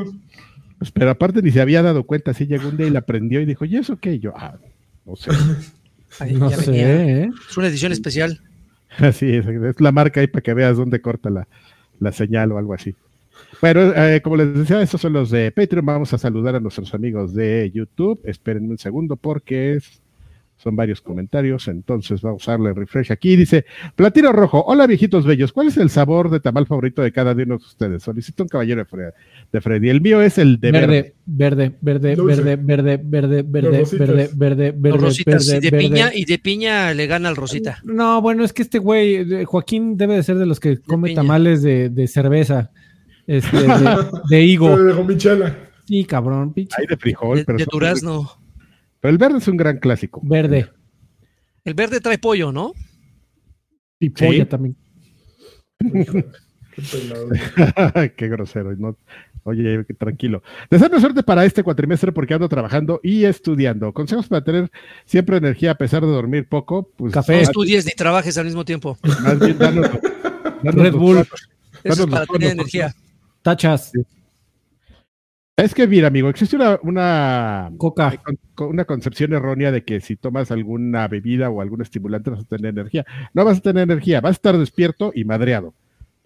pues, pero aparte ni se había dado cuenta, así llegó un día y la prendió y dijo, ¿y eso qué? Y yo, ah, no sé.
Ahí
No sé. ¿eh?
Es una edición especial.
Así es, es la marca ahí para que veas dónde corta la, la señal o algo así. Bueno, eh, como les decía, estos son los de Patreon. Vamos a saludar a nuestros amigos de YouTube. Espérenme un segundo porque es- son varios comentarios. Entonces vamos a darle refresh aquí. Dice Platino Rojo. Hola viejitos bellos. ¿Cuál es el sabor de tamal favorito de cada uno de ustedes? Solicito un caballero de, Fre- de Freddy. El mío es el de verde.
Verde, verde, verde, verde, verde, verde, verde, verde, verde, verde,
rositas.
verde,
y de
verde.
piña, y de piña le gana al rosita.
No, bueno, es que este güey, de- Joaquín debe de ser de los que come
piña.
tamales de, de cerveza, este, de, de higo.
De gomichela.
Sí, cabrón, pinche.
Hay de frijol,
De,
pero,
de
son-
durazno.
pero el verde es un gran clásico.
Verde.
El verde trae pollo, ¿no?
Y
Sí.
polla también.
Qué pelado.
Qué grosero. ¿no? Oye, tranquilo. Deseando suerte para este cuatrimestre porque ando trabajando y estudiando. Consejos para tener siempre energía a pesar de dormir poco. Pues,
Café.
No estudies ni trabajes al mismo tiempo.
más bien danos, danos
Red Bull.
Eso es para tener energía.
Tachas,
Es que, mira, amigo, existe una, una,
coca.
una concepción errónea de que si tomas alguna bebida o algún estimulante vas a tener energía. No vas a tener energía, vas a estar despierto y madreado.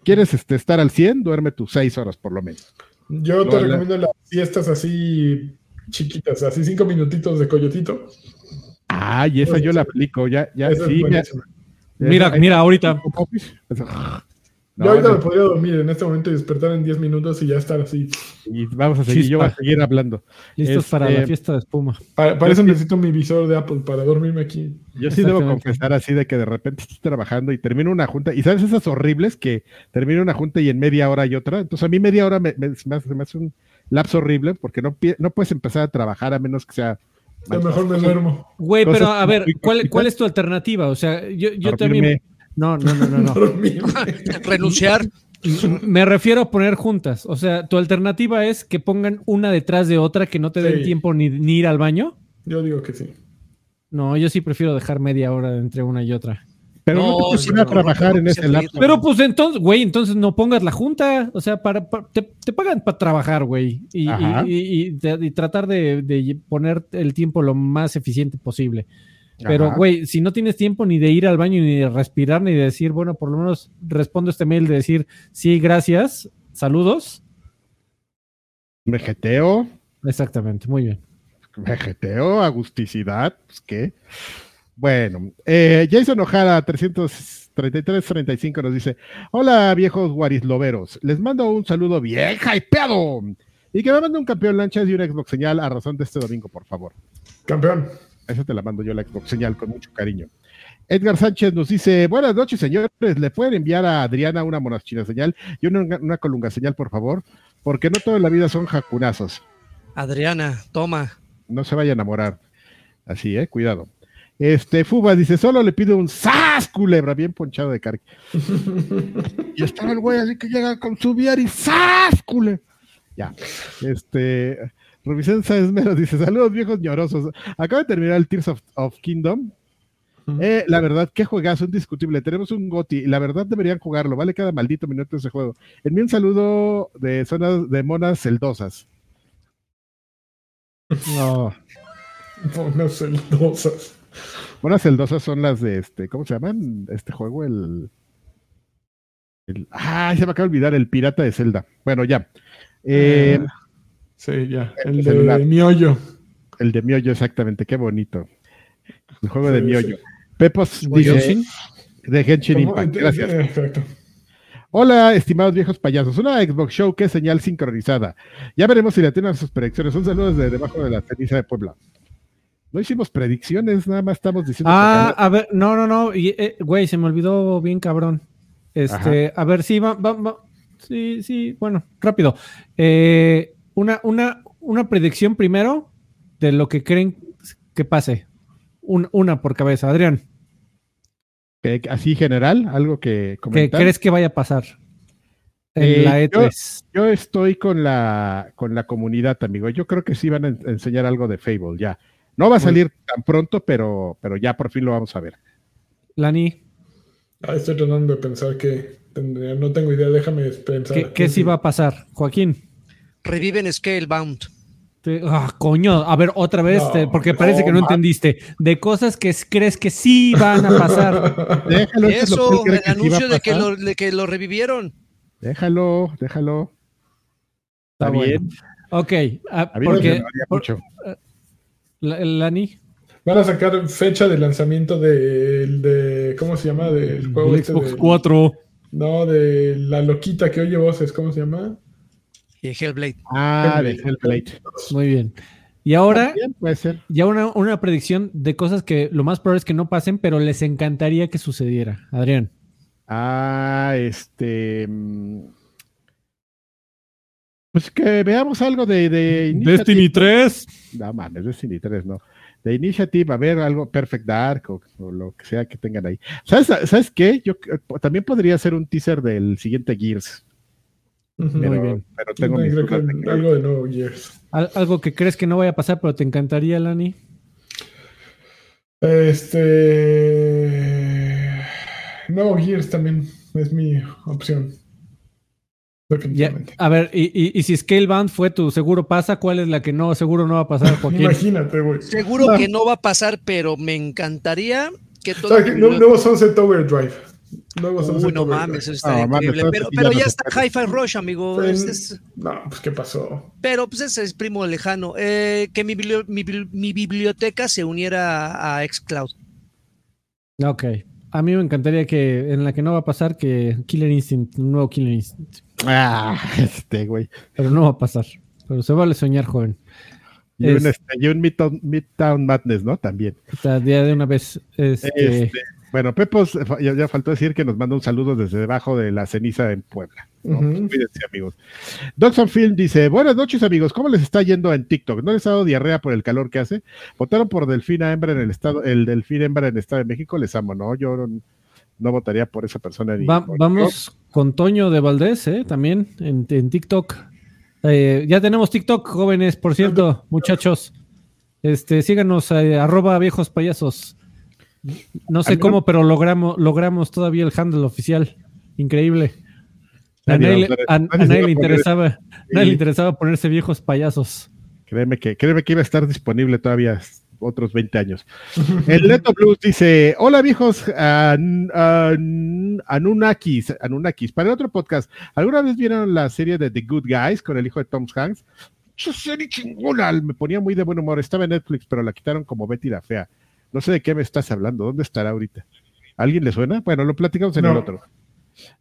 ¿Quieres este, estar al 100? Duerme tus seis horas por lo menos.
Yo te
la-
recomiendo las siestas así chiquitas, así cinco minutitos de coyotito.
Ah, y esa yo la aplico, ya, ya, sí,
buenísima.
Mira, mira, ahorita.
Eso.
yo ahorita me podría dormir en este momento y despertar en 10 minutos y ya estar así.
Y vamos a seguir, yo voy a seguir hablando.
Listos para la este, fiesta de espuma.
Para, eso necesito mi visor de Apple para dormirme aquí.
Yo sí debo confesar así de que de repente estoy trabajando y termino una junta. Y sabes esas horribles que termino una junta y en media hora hay otra. Entonces a mí media hora me, me, me hace, un lapso horrible porque no, no puedes empezar a trabajar a menos que sea
a lo mejor me duermo.
Güey, pero a ver, ¿cuál, ¿cuál, es tu alternativa? O sea, yo, yo también. No, no, no, no. no.
Renunciar.
Me refiero a poner juntas. O sea, tu alternativa es que pongan una detrás de otra que no te den tiempo ni, ni, ir al baño.
Yo digo que sí.
No, yo sí prefiero dejar media hora entre una y otra.
Pero no, no trabajar en ese lapso.
Pero pues entonces, güey, entonces no pongas la junta. O sea, para, te, pagan para trabajar, güey. Y, y, tratar de, poner el tiempo lo más eficiente posible. Pero, güey, si no tienes tiempo ni de ir al baño, ni de respirar, ni de decir, bueno, por lo menos respondo este mail de decir, sí, gracias, saludos.
Vegeteo.
Exactamente, muy bien.
Vegeteo, agusticidad, pues qué. Bueno, eh, Jason Ojara, 333-35, nos dice: Hola, viejos guarisloveros. Les mando un saludo bien hypeado. Y que me mande un campeón lanchas y un Xbox señal a razón de este domingo, por favor.
Campeón.
Esa te la mando yo la Xbox señal con mucho cariño. Edgar Sánchez nos dice: Buenas noches, señores. ¿Le pueden enviar a Adriana una monachina señal y una, una colunga señal, por favor? Porque no toda la vida son jacunazos.
Adriana, toma.
No se vaya a enamorar. Así, eh, cuidado. Este, Fuba dice, solo le pido un ¡Sas! culebra, bien ponchado de carga. y estaba el güey así que llega con su VR y ¡Sas! culebra. Ya. Este, Rubicenza Esmero dice, saludos viejos ñorosos. Acaba de terminar el Tears of, Kingdom. Eh, la verdad, qué juegazo, indiscutible. Tenemos un GOTI la verdad deberían jugarlo. Vale cada maldito minuto ese juego. Envío un saludo de zonas de monas celdosas.
No. Monas celdosas.
Monas celdosas son las de este, ¿cómo se llaman? Este juego, el. ah, se me acaba de olvidar, el pirata de Zelda. Bueno, ya. Eh,
ah, sí, ya. El, de Miollo.
El de Miollo, exactamente. Qué bonito. El juego de Miollo. Pepos dice de Genshin Impact. Gracias. Hola, estimados viejos payasos. Una Xbox Show que es señal sincronizada. Ya veremos si le tienen sus predicciones. Un saludo desde debajo de la ceniza de Puebla. No hicimos predicciones, nada más estamos diciendo.
Ah, a ver, no, no, no, eh, güey, se me olvidó bien cabrón. Este, a ver, sí, va, va, sí, sí, bueno, rápido. Eh, una, una, una predicción primero de lo que creen que pase. una por cabeza, Adrián.
Así general, algo que
comentar. ¿Qué crees que vaya a pasar? En eh, la
E3. Yo, estoy con la, con la comunidad, amigo. Yo creo que sí van a enseñar algo de Fable, ya. No va a salir tan pronto, pero, pero ya por fin lo vamos a ver.
Lani.
Ah, estoy tratando de pensar que no tengo idea, déjame pensar.
¿Qué, sí va a pasar? Joaquín.
Reviven Scalebound.
Ah, coño, a ver, otra vez, porque parece que no entendiste. De cosas que crees que sí van a pasar.
déjalo, Eso, el anuncio de, que lo, de que lo revivieron.
Déjalo, déjalo.
Está, bien. Ok, ah, porque, Lani.
Van a sacar fecha de lanzamiento del de, ¿cómo se llama? Del juego
este Xbox 4.
No, de la loquita que oye voces, ¿cómo se llama?
Y Hellblade.
Ah, de Hellblade.
Muy bien. Y ahora, puede ser. ya una, una, predicción de cosas que lo más probable es que no pasen, pero les encantaría que sucediera. Adrián.
Ah, este. Mm, pues que veamos algo de, de
Destiny 3.
No mames, Destiny 3, no. De Initiative, a ver algo Perfect Dark o, lo que sea que tengan ahí. ¿Sabes, ¿Sabes qué? Yo eh, también podría ser un teaser del siguiente Gears.
Muy bien.
Pero tengo algo de nuevo Gears.
¿Algo que crees que no vaya a pasar, pero te encantaría, Lani?
Este. Nuevo Gears también es mi opción
a ver, y, y, si Scalebound fue tu seguro pasa, ¿cuál es la que no, seguro no va a pasar, Joaquín?
Imagínate, güey.
Seguro que no va a pasar, pero me encantaría que todo.
O nuevo Sunset Overdrive.
Sunset Uy, no mames, eso está increíble. pero, pero ya está Hi-Fi Rush, amigo.
Pues, no, pues ¿qué pasó?
Pero pues ese es primo lejano. Eh, que mi, mi, mi, biblioteca se uniera a Xcloud.
Ok. A mí me encantaría que en la que no va a pasar que Killer Instinct, un nuevo Killer Instinct.
Ah, este güey.
Pero no va a pasar. Pero se vale soñar, joven.
Y un,
Es-
este, y un Midtown, Midtown Madness, ¿no? También.
O sea, día de una vez. Este,
Este, bueno, Pepos, ya, ya faltó decir que nos manda un saludo desde debajo de la ceniza en Puebla. ¿no? Cuídense, amigos. Doxon Film dice: Buenas noches, amigos. ¿Cómo les está yendo en TikTok? ¿No les ha dado diarrea por el calor que hace? ¿Votaron por Delfina Hembra en el estado, el Delfín Hembra en el Estado de México? Les amo, ¿no? Yo no, no votaría por esa persona. ni
Va-
por-
vamos con Toño de Valdés, ¿eh? También en, en TikTok. Eh, ya tenemos TikTok, jóvenes, por cierto, muchachos. Este, síganos, eh, arroba viejos payasos. No sé cómo, pero logramos, logramos todavía el handle oficial. Increíble. A
Nadie a
le- a-
nadie
interesaba, nadie le interesaba ponerse viejos payasos.
Créeme que, créeme que iba a estar disponible todavía otros 20 años. El Neto Blues dice: Hola viejos an- an- Anunnakis, Anunnakis. Para el otro podcast, ¿alguna vez vieron la serie de The Good Guys con el hijo de Tom Hanks? Serie chingona, me ponía muy de buen humor. Estaba en Netflix, pero la quitaron como Betty la Fea. No sé de qué me estás hablando. ¿Dónde estará ahorita? ¿Alguien le suena? Bueno, lo platicamos en el
No.
otro.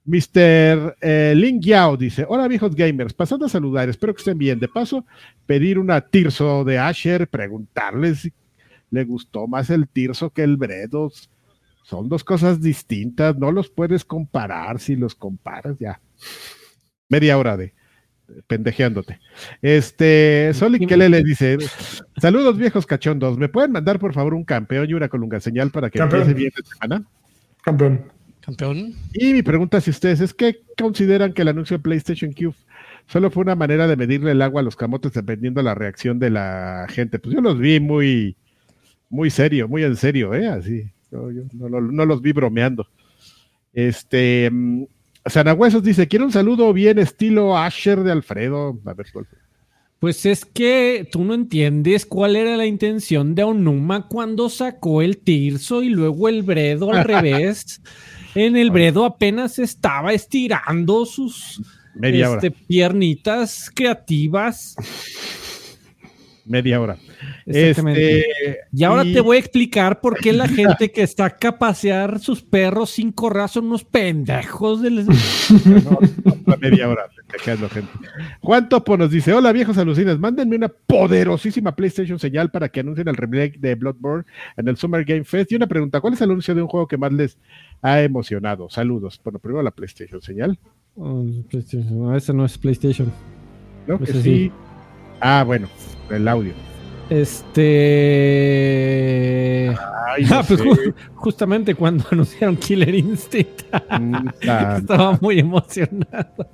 Mr. Eh, Ling Yao dice: Hola viejos gamers, pasando a saludar, espero que estén bien. De paso, pedir una Tirso de Asher, preguntarle si le gustó más el Tirso que el Bredos. Son dos cosas distintas, no los puedes comparar. Si los comparas, ya. Media hora de pendejeándote. Este, Soli Kele le dice: Saludos viejos cachondos, ¿me pueden mandar por favor un campeón y una colunga señal para que
Campeón.
empiece bien la semana?
Campeón.
Campeón.
Y mi pregunta si ustedes es que consideran que el anuncio de PlayStation Q solo fue una manera de medirle el agua a los camotes dependiendo de la reacción de la gente. Pues yo los vi muy, muy serio, muy en serio, ¿eh? Así. Yo, yo no, no- no los vi bromeando. Este. Sanahuesos dice: Quiero un saludo bien estilo Asher de Alfredo. A ver, ¿cuál?
Pues es que tú no entiendes cuál era la intención de Onuma cuando sacó el Tirso y luego el Bredo al revés. En el Bredo apenas estaba estirando sus
media
este, piernitas creativas.
Media hora.
Exactamente.
Este,
y ahora
y-
te voy a explicar por qué la gente que saca a pasear sus perros sin corral son unos pendejos. del-
No, otra media hora pendejando gente. Juan Topo nos dice: Hola viejos alucinas, mándenme una poderosísima PlayStation señal para que anuncien el remake de Bloodborne en el Summer Game Fest. Y una pregunta: ¿cuál es el anuncio de un juego que más les ha emocionado? Saludos. Bueno, primero la PlayStation señal.
Oh, PlayStation. No, esa no es PlayStation.
¿no? Que sí. Ah, bueno, el audio.
Este.
Ay,
Ah, pues ju- justamente cuando anunciaron Killer Instinct. Estaba muy emocionado.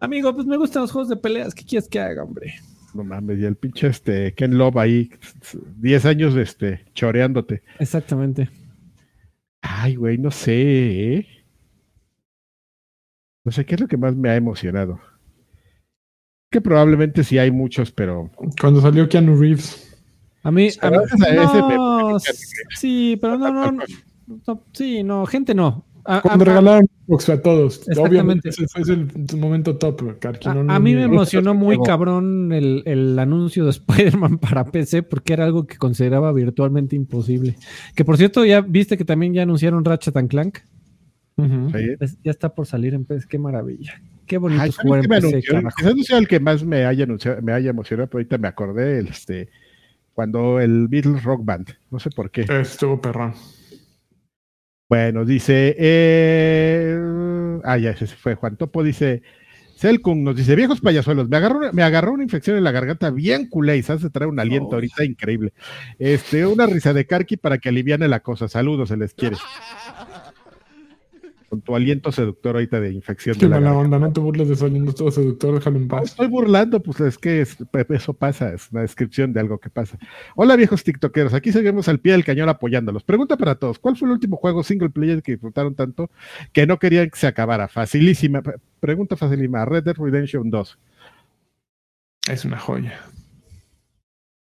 Amigo, pues me gustan los juegos de peleas. ¿Qué quieres que haga, hombre?
no mames, y el pinche este, Ken Love ahí, 10 años este, choreándote.
Exactamente.
Ay, güey, no sé, ¿eh? No sé qué es lo que más me ha emocionado. Que probablemente sí hay muchos, pero
Cuando salió Keanu Reeves.
A mí. A mí
Ese- ese me-
no, sí, pero no, no, no, Sí, no, gente no. A,
Cuando
a-
regalaron Xbox a todos.
Exactamente.
Obviamente ese fue el, momento top, Karki.
a-
no- no
a mí me emocionó muy cabrón el, el anuncio de Spider-Man para PC porque era algo que consideraba virtualmente imposible. Que por cierto, ya viste que también ya anunciaron Ratchet and Clank.
Ujú.
Sí.
Es- ya está por salir en PC. Qué maravilla. Qué
Ay,
bonito es
¿saben
jugar
qué
en
me
PC,
anunció?
carajo.
Quizás no sea el que más me haya, anunciado- me haya emocionado, pero ahorita me acordé, el, este, cuando el Beatles Rock Band, no sé por qué.
Estuvo perrón.
Bueno, dice, eh, ah, ya, ese fue Juan Topo, dice, Selkung nos dice, viejos payasuelos, me agarró, una- me agarró una infección en la garganta bien culé y se hace traer un aliento
Oh.
ahorita increíble. Este, una risa de Karki para que aliviane la cosa. Saludos, se les quiere. Con tu aliento seductor ahorita de infección.
Qué
de la
mala
garganta.
onda, no te burles de saliendo todo seductor, déjalo en
No
paz.
estoy burlando, pues es que es- eso pasa, es una descripción de algo que pasa. Hola viejos tiktokeros, aquí seguimos al pie del cañón apoyándolos. Pregunta para todos, ¿cuál fue el último juego single player que disfrutaron tanto que no querían que se acabara? Facilísima, pre- pregunta facilísima, Red Dead Redemption 2.
Es una joya.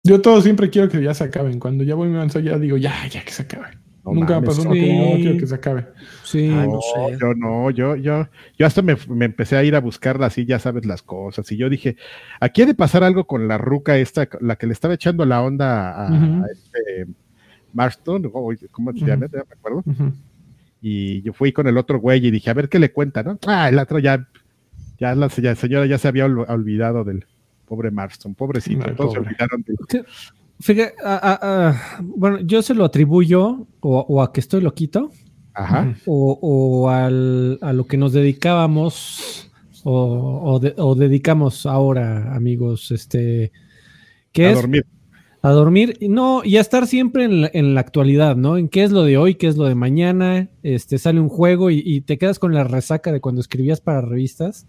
Yo todo siempre quiero que ya se acaben. Cuando ya voy me avanzo, ya digo, ya, ya que se acabe.
No
Nunca me
mames,
pasó que no quiero que se acabe.
Sí.
Ay,
No,
no sé.
yo no, yo, yo, yo hasta me, me empecé a ir a buscar así, ya sabes las cosas, y yo dije, aquí ha de pasar algo con la ruca esta, la que le estaba echando la onda a, este Marston, ¿cómo se llama? Ya me acuerdo. Y yo fui con el otro güey y dije, a ver qué le cuenta, ¿no? Ah, el otro ya, ya la ya- señora ya se había ol- olvidado del pobre Marston, pobrecito,
Ay,
todos se olvidaron de
Fíjate, a- a- a- bueno, yo se lo atribuyo o, o a que estoy loquito
Ajá.
o, o al- a lo que nos dedicábamos o, o de- o dedicamos ahora, amigos, este, que
a
es
dormir.
a dormir, y no, y a estar siempre en la, en la actualidad, ¿no? En qué es lo de hoy, qué es lo de mañana, este, sale un juego y, y te quedas con la resaca de cuando escribías para revistas,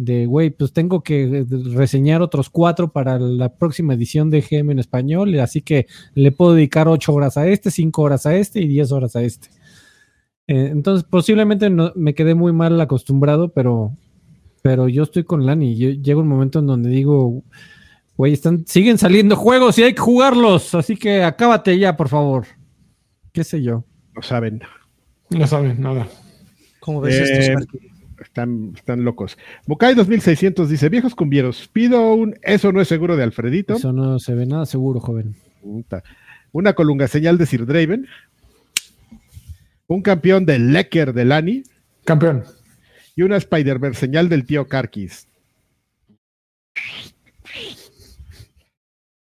de, güey, pues tengo que reseñar otros cuatro para la próxima edición de GM en español, así que le puedo dedicar ocho horas a este, cinco horas a este y diez horas a este. Eh, entonces, posiblemente no, me quedé muy mal acostumbrado, pero, pero yo estoy con Lani. Yo, llega un momento en donde digo, güey, están, siguen saliendo juegos y hay que jugarlos, así que acábate ya, por favor. ¿Qué sé yo?
No saben.
No saben nada.
¿Cómo ves
Eh,
esto?
Están, están locos. Mokai 2600 dice, viejos cumbieros, pido un eso no es seguro de Alfredito.
Eso no se ve nada seguro, joven.
Puta. Una colunga señal de Sir Draven. Un campeón del Lecker de Lani.
Campeón.
Y una Spider-Man señal del tío Karkis.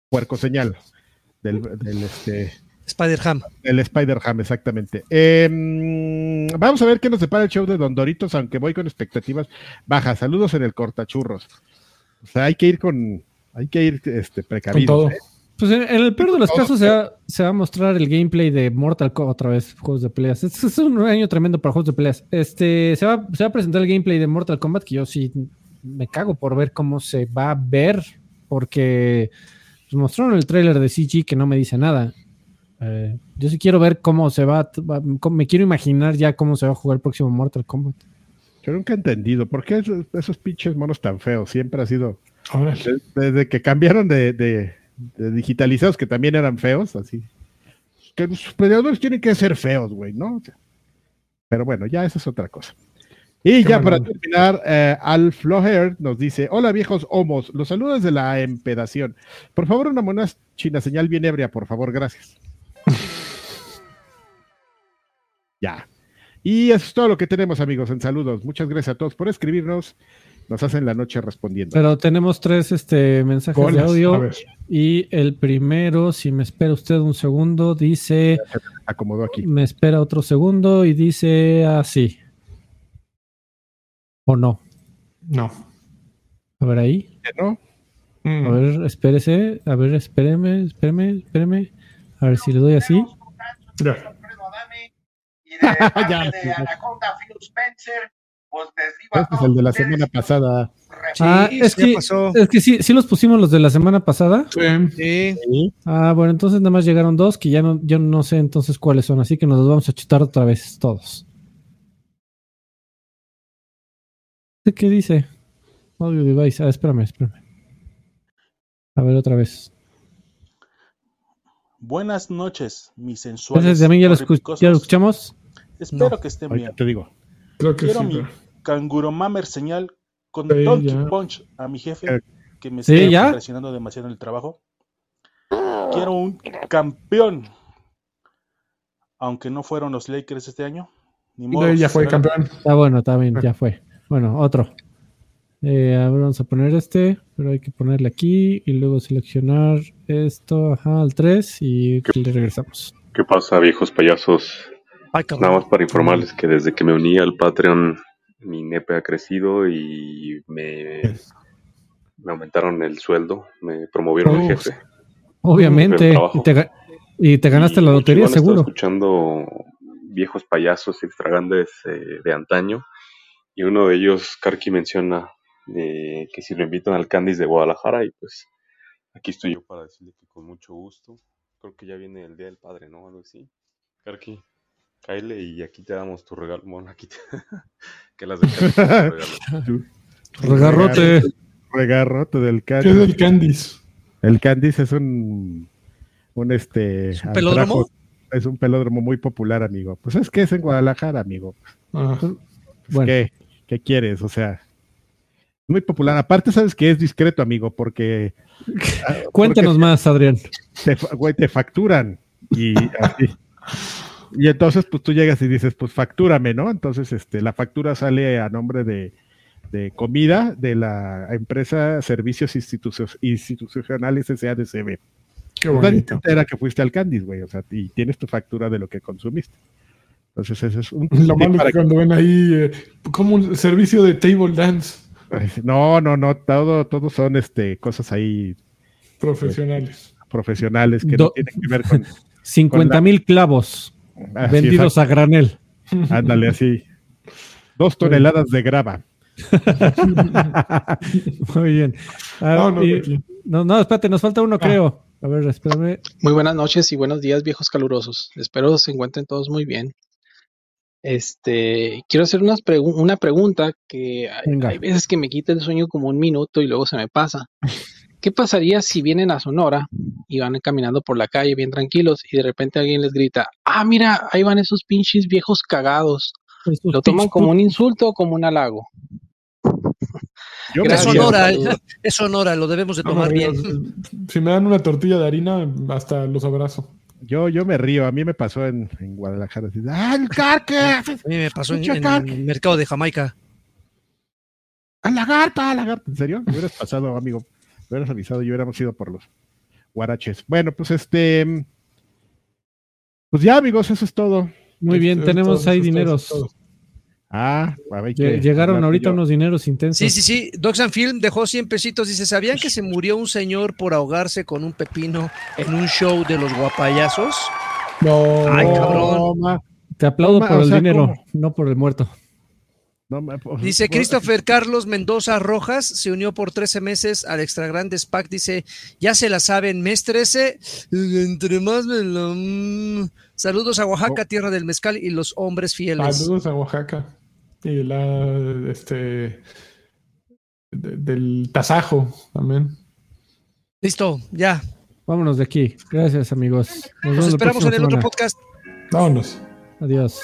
Puerco señal. Del, del, este,
Spider-Ham.
del Spider-Ham, exactamente. Eh, vamos a ver qué nos depara el show de Don Doritos, aunque voy con expectativas bajas. Saludos en el cortachurros. O sea, hay que ir con, hay que ir este, precavidos. ¿eh?
Pues en, en el peor de los
Todo.
casos se va, se va a mostrar el gameplay de Mortal Kombat otra vez, juegos de peleas. Este es un año tremendo para juegos de peleas. Este se va, se va a presentar el gameplay de Mortal Kombat que yo sí me cago por ver cómo se va a ver, porque pues, mostraron el tráiler de CG que no me dice nada. Eh, yo sí quiero ver cómo se va, cómo- me quiero imaginar ya cómo se va a jugar el próximo Mortal Kombat.
Yo nunca he entendido por qué esos, esos pinches monos tan feos. Siempre ha sido. Desde que cambiaron de, de- de digitalizados, que también eran feos, así. Que los peleadores tienen que ser feos, güey, ¿no? O sea, pero bueno, ya esa es otra cosa. Y
Qué
ya para terminar, eh, Al Floher nos dice: Hola viejos homos, los saludos de la empedación. Por favor, una mona china señal bien ebria, por favor, gracias. Ya. Y eso es todo lo que tenemos, amigos, en saludos. Muchas gracias a todos por escribirnos. Nos hacen la noche respondiendo.
Pero tenemos tres este, mensajes de audio. Y el primero, si me espera usted un segundo, dice,
Acomodó aquí.
me espera otro segundo y dice así. ¿O no?
No.
A ver ahí.
¿No?
Mm.
A ver, espérese. A ver, espéreme, espéreme, espéreme. A ver si le doy así.
Ya.
Alfredo Adame y de parte
Ya,
de
sí.
Anaconda Phil Spencer, pues les digo a
Este es el de la
ustedes
semana pasada.
ah, es que,
pasó.
es que sí, sí los pusimos los de la semana pasada.
Sí.
Sí.
Ah, bueno, entonces nada más llegaron dos que ya no, yo no sé entonces cuáles son, así que nos los vamos a chutar otra vez todos. ¿Qué dice? Audio device. Ah, espérame, espérame. A ver otra vez.
Buenas noches, mis sensuales.
Entonces, también ya lo, ya lo escuchamos.
Espero
No.
que estén bien.
te digo.
Creo que
Quiero
sí.
mi
pero-
canguro mamer señal con
Sí,
Donkey
ya.
Punch a mi jefe
Eh,
que me
sí,
está
ya.
presionando demasiado en el trabajo. Quiero un campeón. Aunque no fueron los Lakers este año. Ni modo,
No, ya fue
será-
campeón.
Está bueno, está bien, ya fue. Bueno, otro. Eh, a ver, vamos a poner este, pero hay que ponerle aquí y luego seleccionar esto, ajá, al 3 y le regresamos.
¿Qué pasa, viejos payasos?
Ay.
Nada más para informarles que desde que me uní al Patreon, mi nepe ha crecido y me, me aumentaron el sueldo, me promovieron
Oh,
el jefe.
Obviamente, y te, ga- y te ganaste
Y
la
muchos
lotería, seguro.
escuchando viejos payasos extra grandes eh, de antaño. Y uno de ellos, Karki, menciona eh, que si lo invitan al Candice de Guadalajara, y pues aquí estoy yo para decirle que con mucho gusto. Creo que ya viene el Día del Padre, ¿no? Algo así. Karki, cáele y aquí te damos tu regalo. Bueno, aquí te... que las de.
Regarrote.
Regarrote del
¿Qué es
Candice.
el Candice?
El Candice es un, un este.
un pelódromo?
Es un pelódromo muy popular, amigo. Pues es que es en Guadalajara, amigo.
Ah,
Pues,
Bueno.
¿qué, ¿Qué quieres? O sea, muy popular. Aparte, sabes que es discreto, amigo, porque.
Cuéntanos más, Adrián.
Te, güey, te facturan. Y así. Y entonces, pues tú llegas y dices, pues factúrame, ¿no? Entonces, este, la factura sale a nombre de, de comida de la empresa Servicios Institucio- Institucionales SADCB.
Qué
Pues
bonito.
entera que fuiste al Candice, güey, o sea, y tienes tu factura de lo que consumiste. Entonces, ese es un
Lo malo es que cuando ven ahí eh, como un servicio de table dance
No, no, no, todo, todo son este, cosas ahí
profesionales.
profesionales que
Do-
no tienen que ver con...
50 mil clavos
Así,
vendidos a granel.
Ándale, así. Dos toneladas de grava.
Muy bien. Ah,
No, no,
y-
aquí.
no, no, espérate, nos falta uno, creo. A ver, espérame.
Muy buenas noches y buenos días, viejos calurosos. Espero se encuentren todos muy bien. Este, quiero hacer unas pregu- una pregunta que hay veces que me quita el sueño como un minuto y luego se me pasa. ¿Qué pasaría si vienen a Sonora y van caminando por la calle bien tranquilos y de repente alguien les grita, ah, mira, ahí van esos pinches viejos cagados?
Esos
¿Lo toman como un insulto o como un halago?
Yo
Es Sonora, es Sonora, lo debemos de tomar
no,
bien.
Si me dan una tortilla de harina, hasta los abrazo.
Yo, yo me río, a mí me pasó en, en Guadalajara. ¡Ah, el carque!
A mí me pasó en, en el mercado de Jamaica.
¡A lagarta, a lagarta! ¿En serio? Me hubieras pasado, amigo. Hubieras avisado y hubiéramos ido por los guaraches. Bueno, pues este. Pues ya, amigos, eso es todo.
Muy bien, tenemos
todo,
ahí dineros.
todo.
Ah, a ver.
Llegaron ahorita
yo.
unos dineros intensos.
Sí, sí, sí. Docs and Film dejó 100 pesitos. Dice: ¿Sabían que se murió un señor por ahogarse con un pepino en un show de los guapayazos?
No,
Ay, cabrón.
Te aplaudo
No,
por
o
el
sea,
dinero,
¿cómo?
no por el muerto.
No,
Dice Christopher Carlos Mendoza Rojas, se unió por 13 meses al Extra Grandes Pack. Dice, ya se la saben, mes 13, entre más me lo... mm". Saludos a Oaxaca, tierra del mezcal y los hombres fieles.
Saludos a Oaxaca. Y la, este, de- del tasajo también.
Listo, ya.
Vámonos de aquí. Gracias, amigos. Nos,
esperamos en el otro podcast.
Vámonos.
Adiós.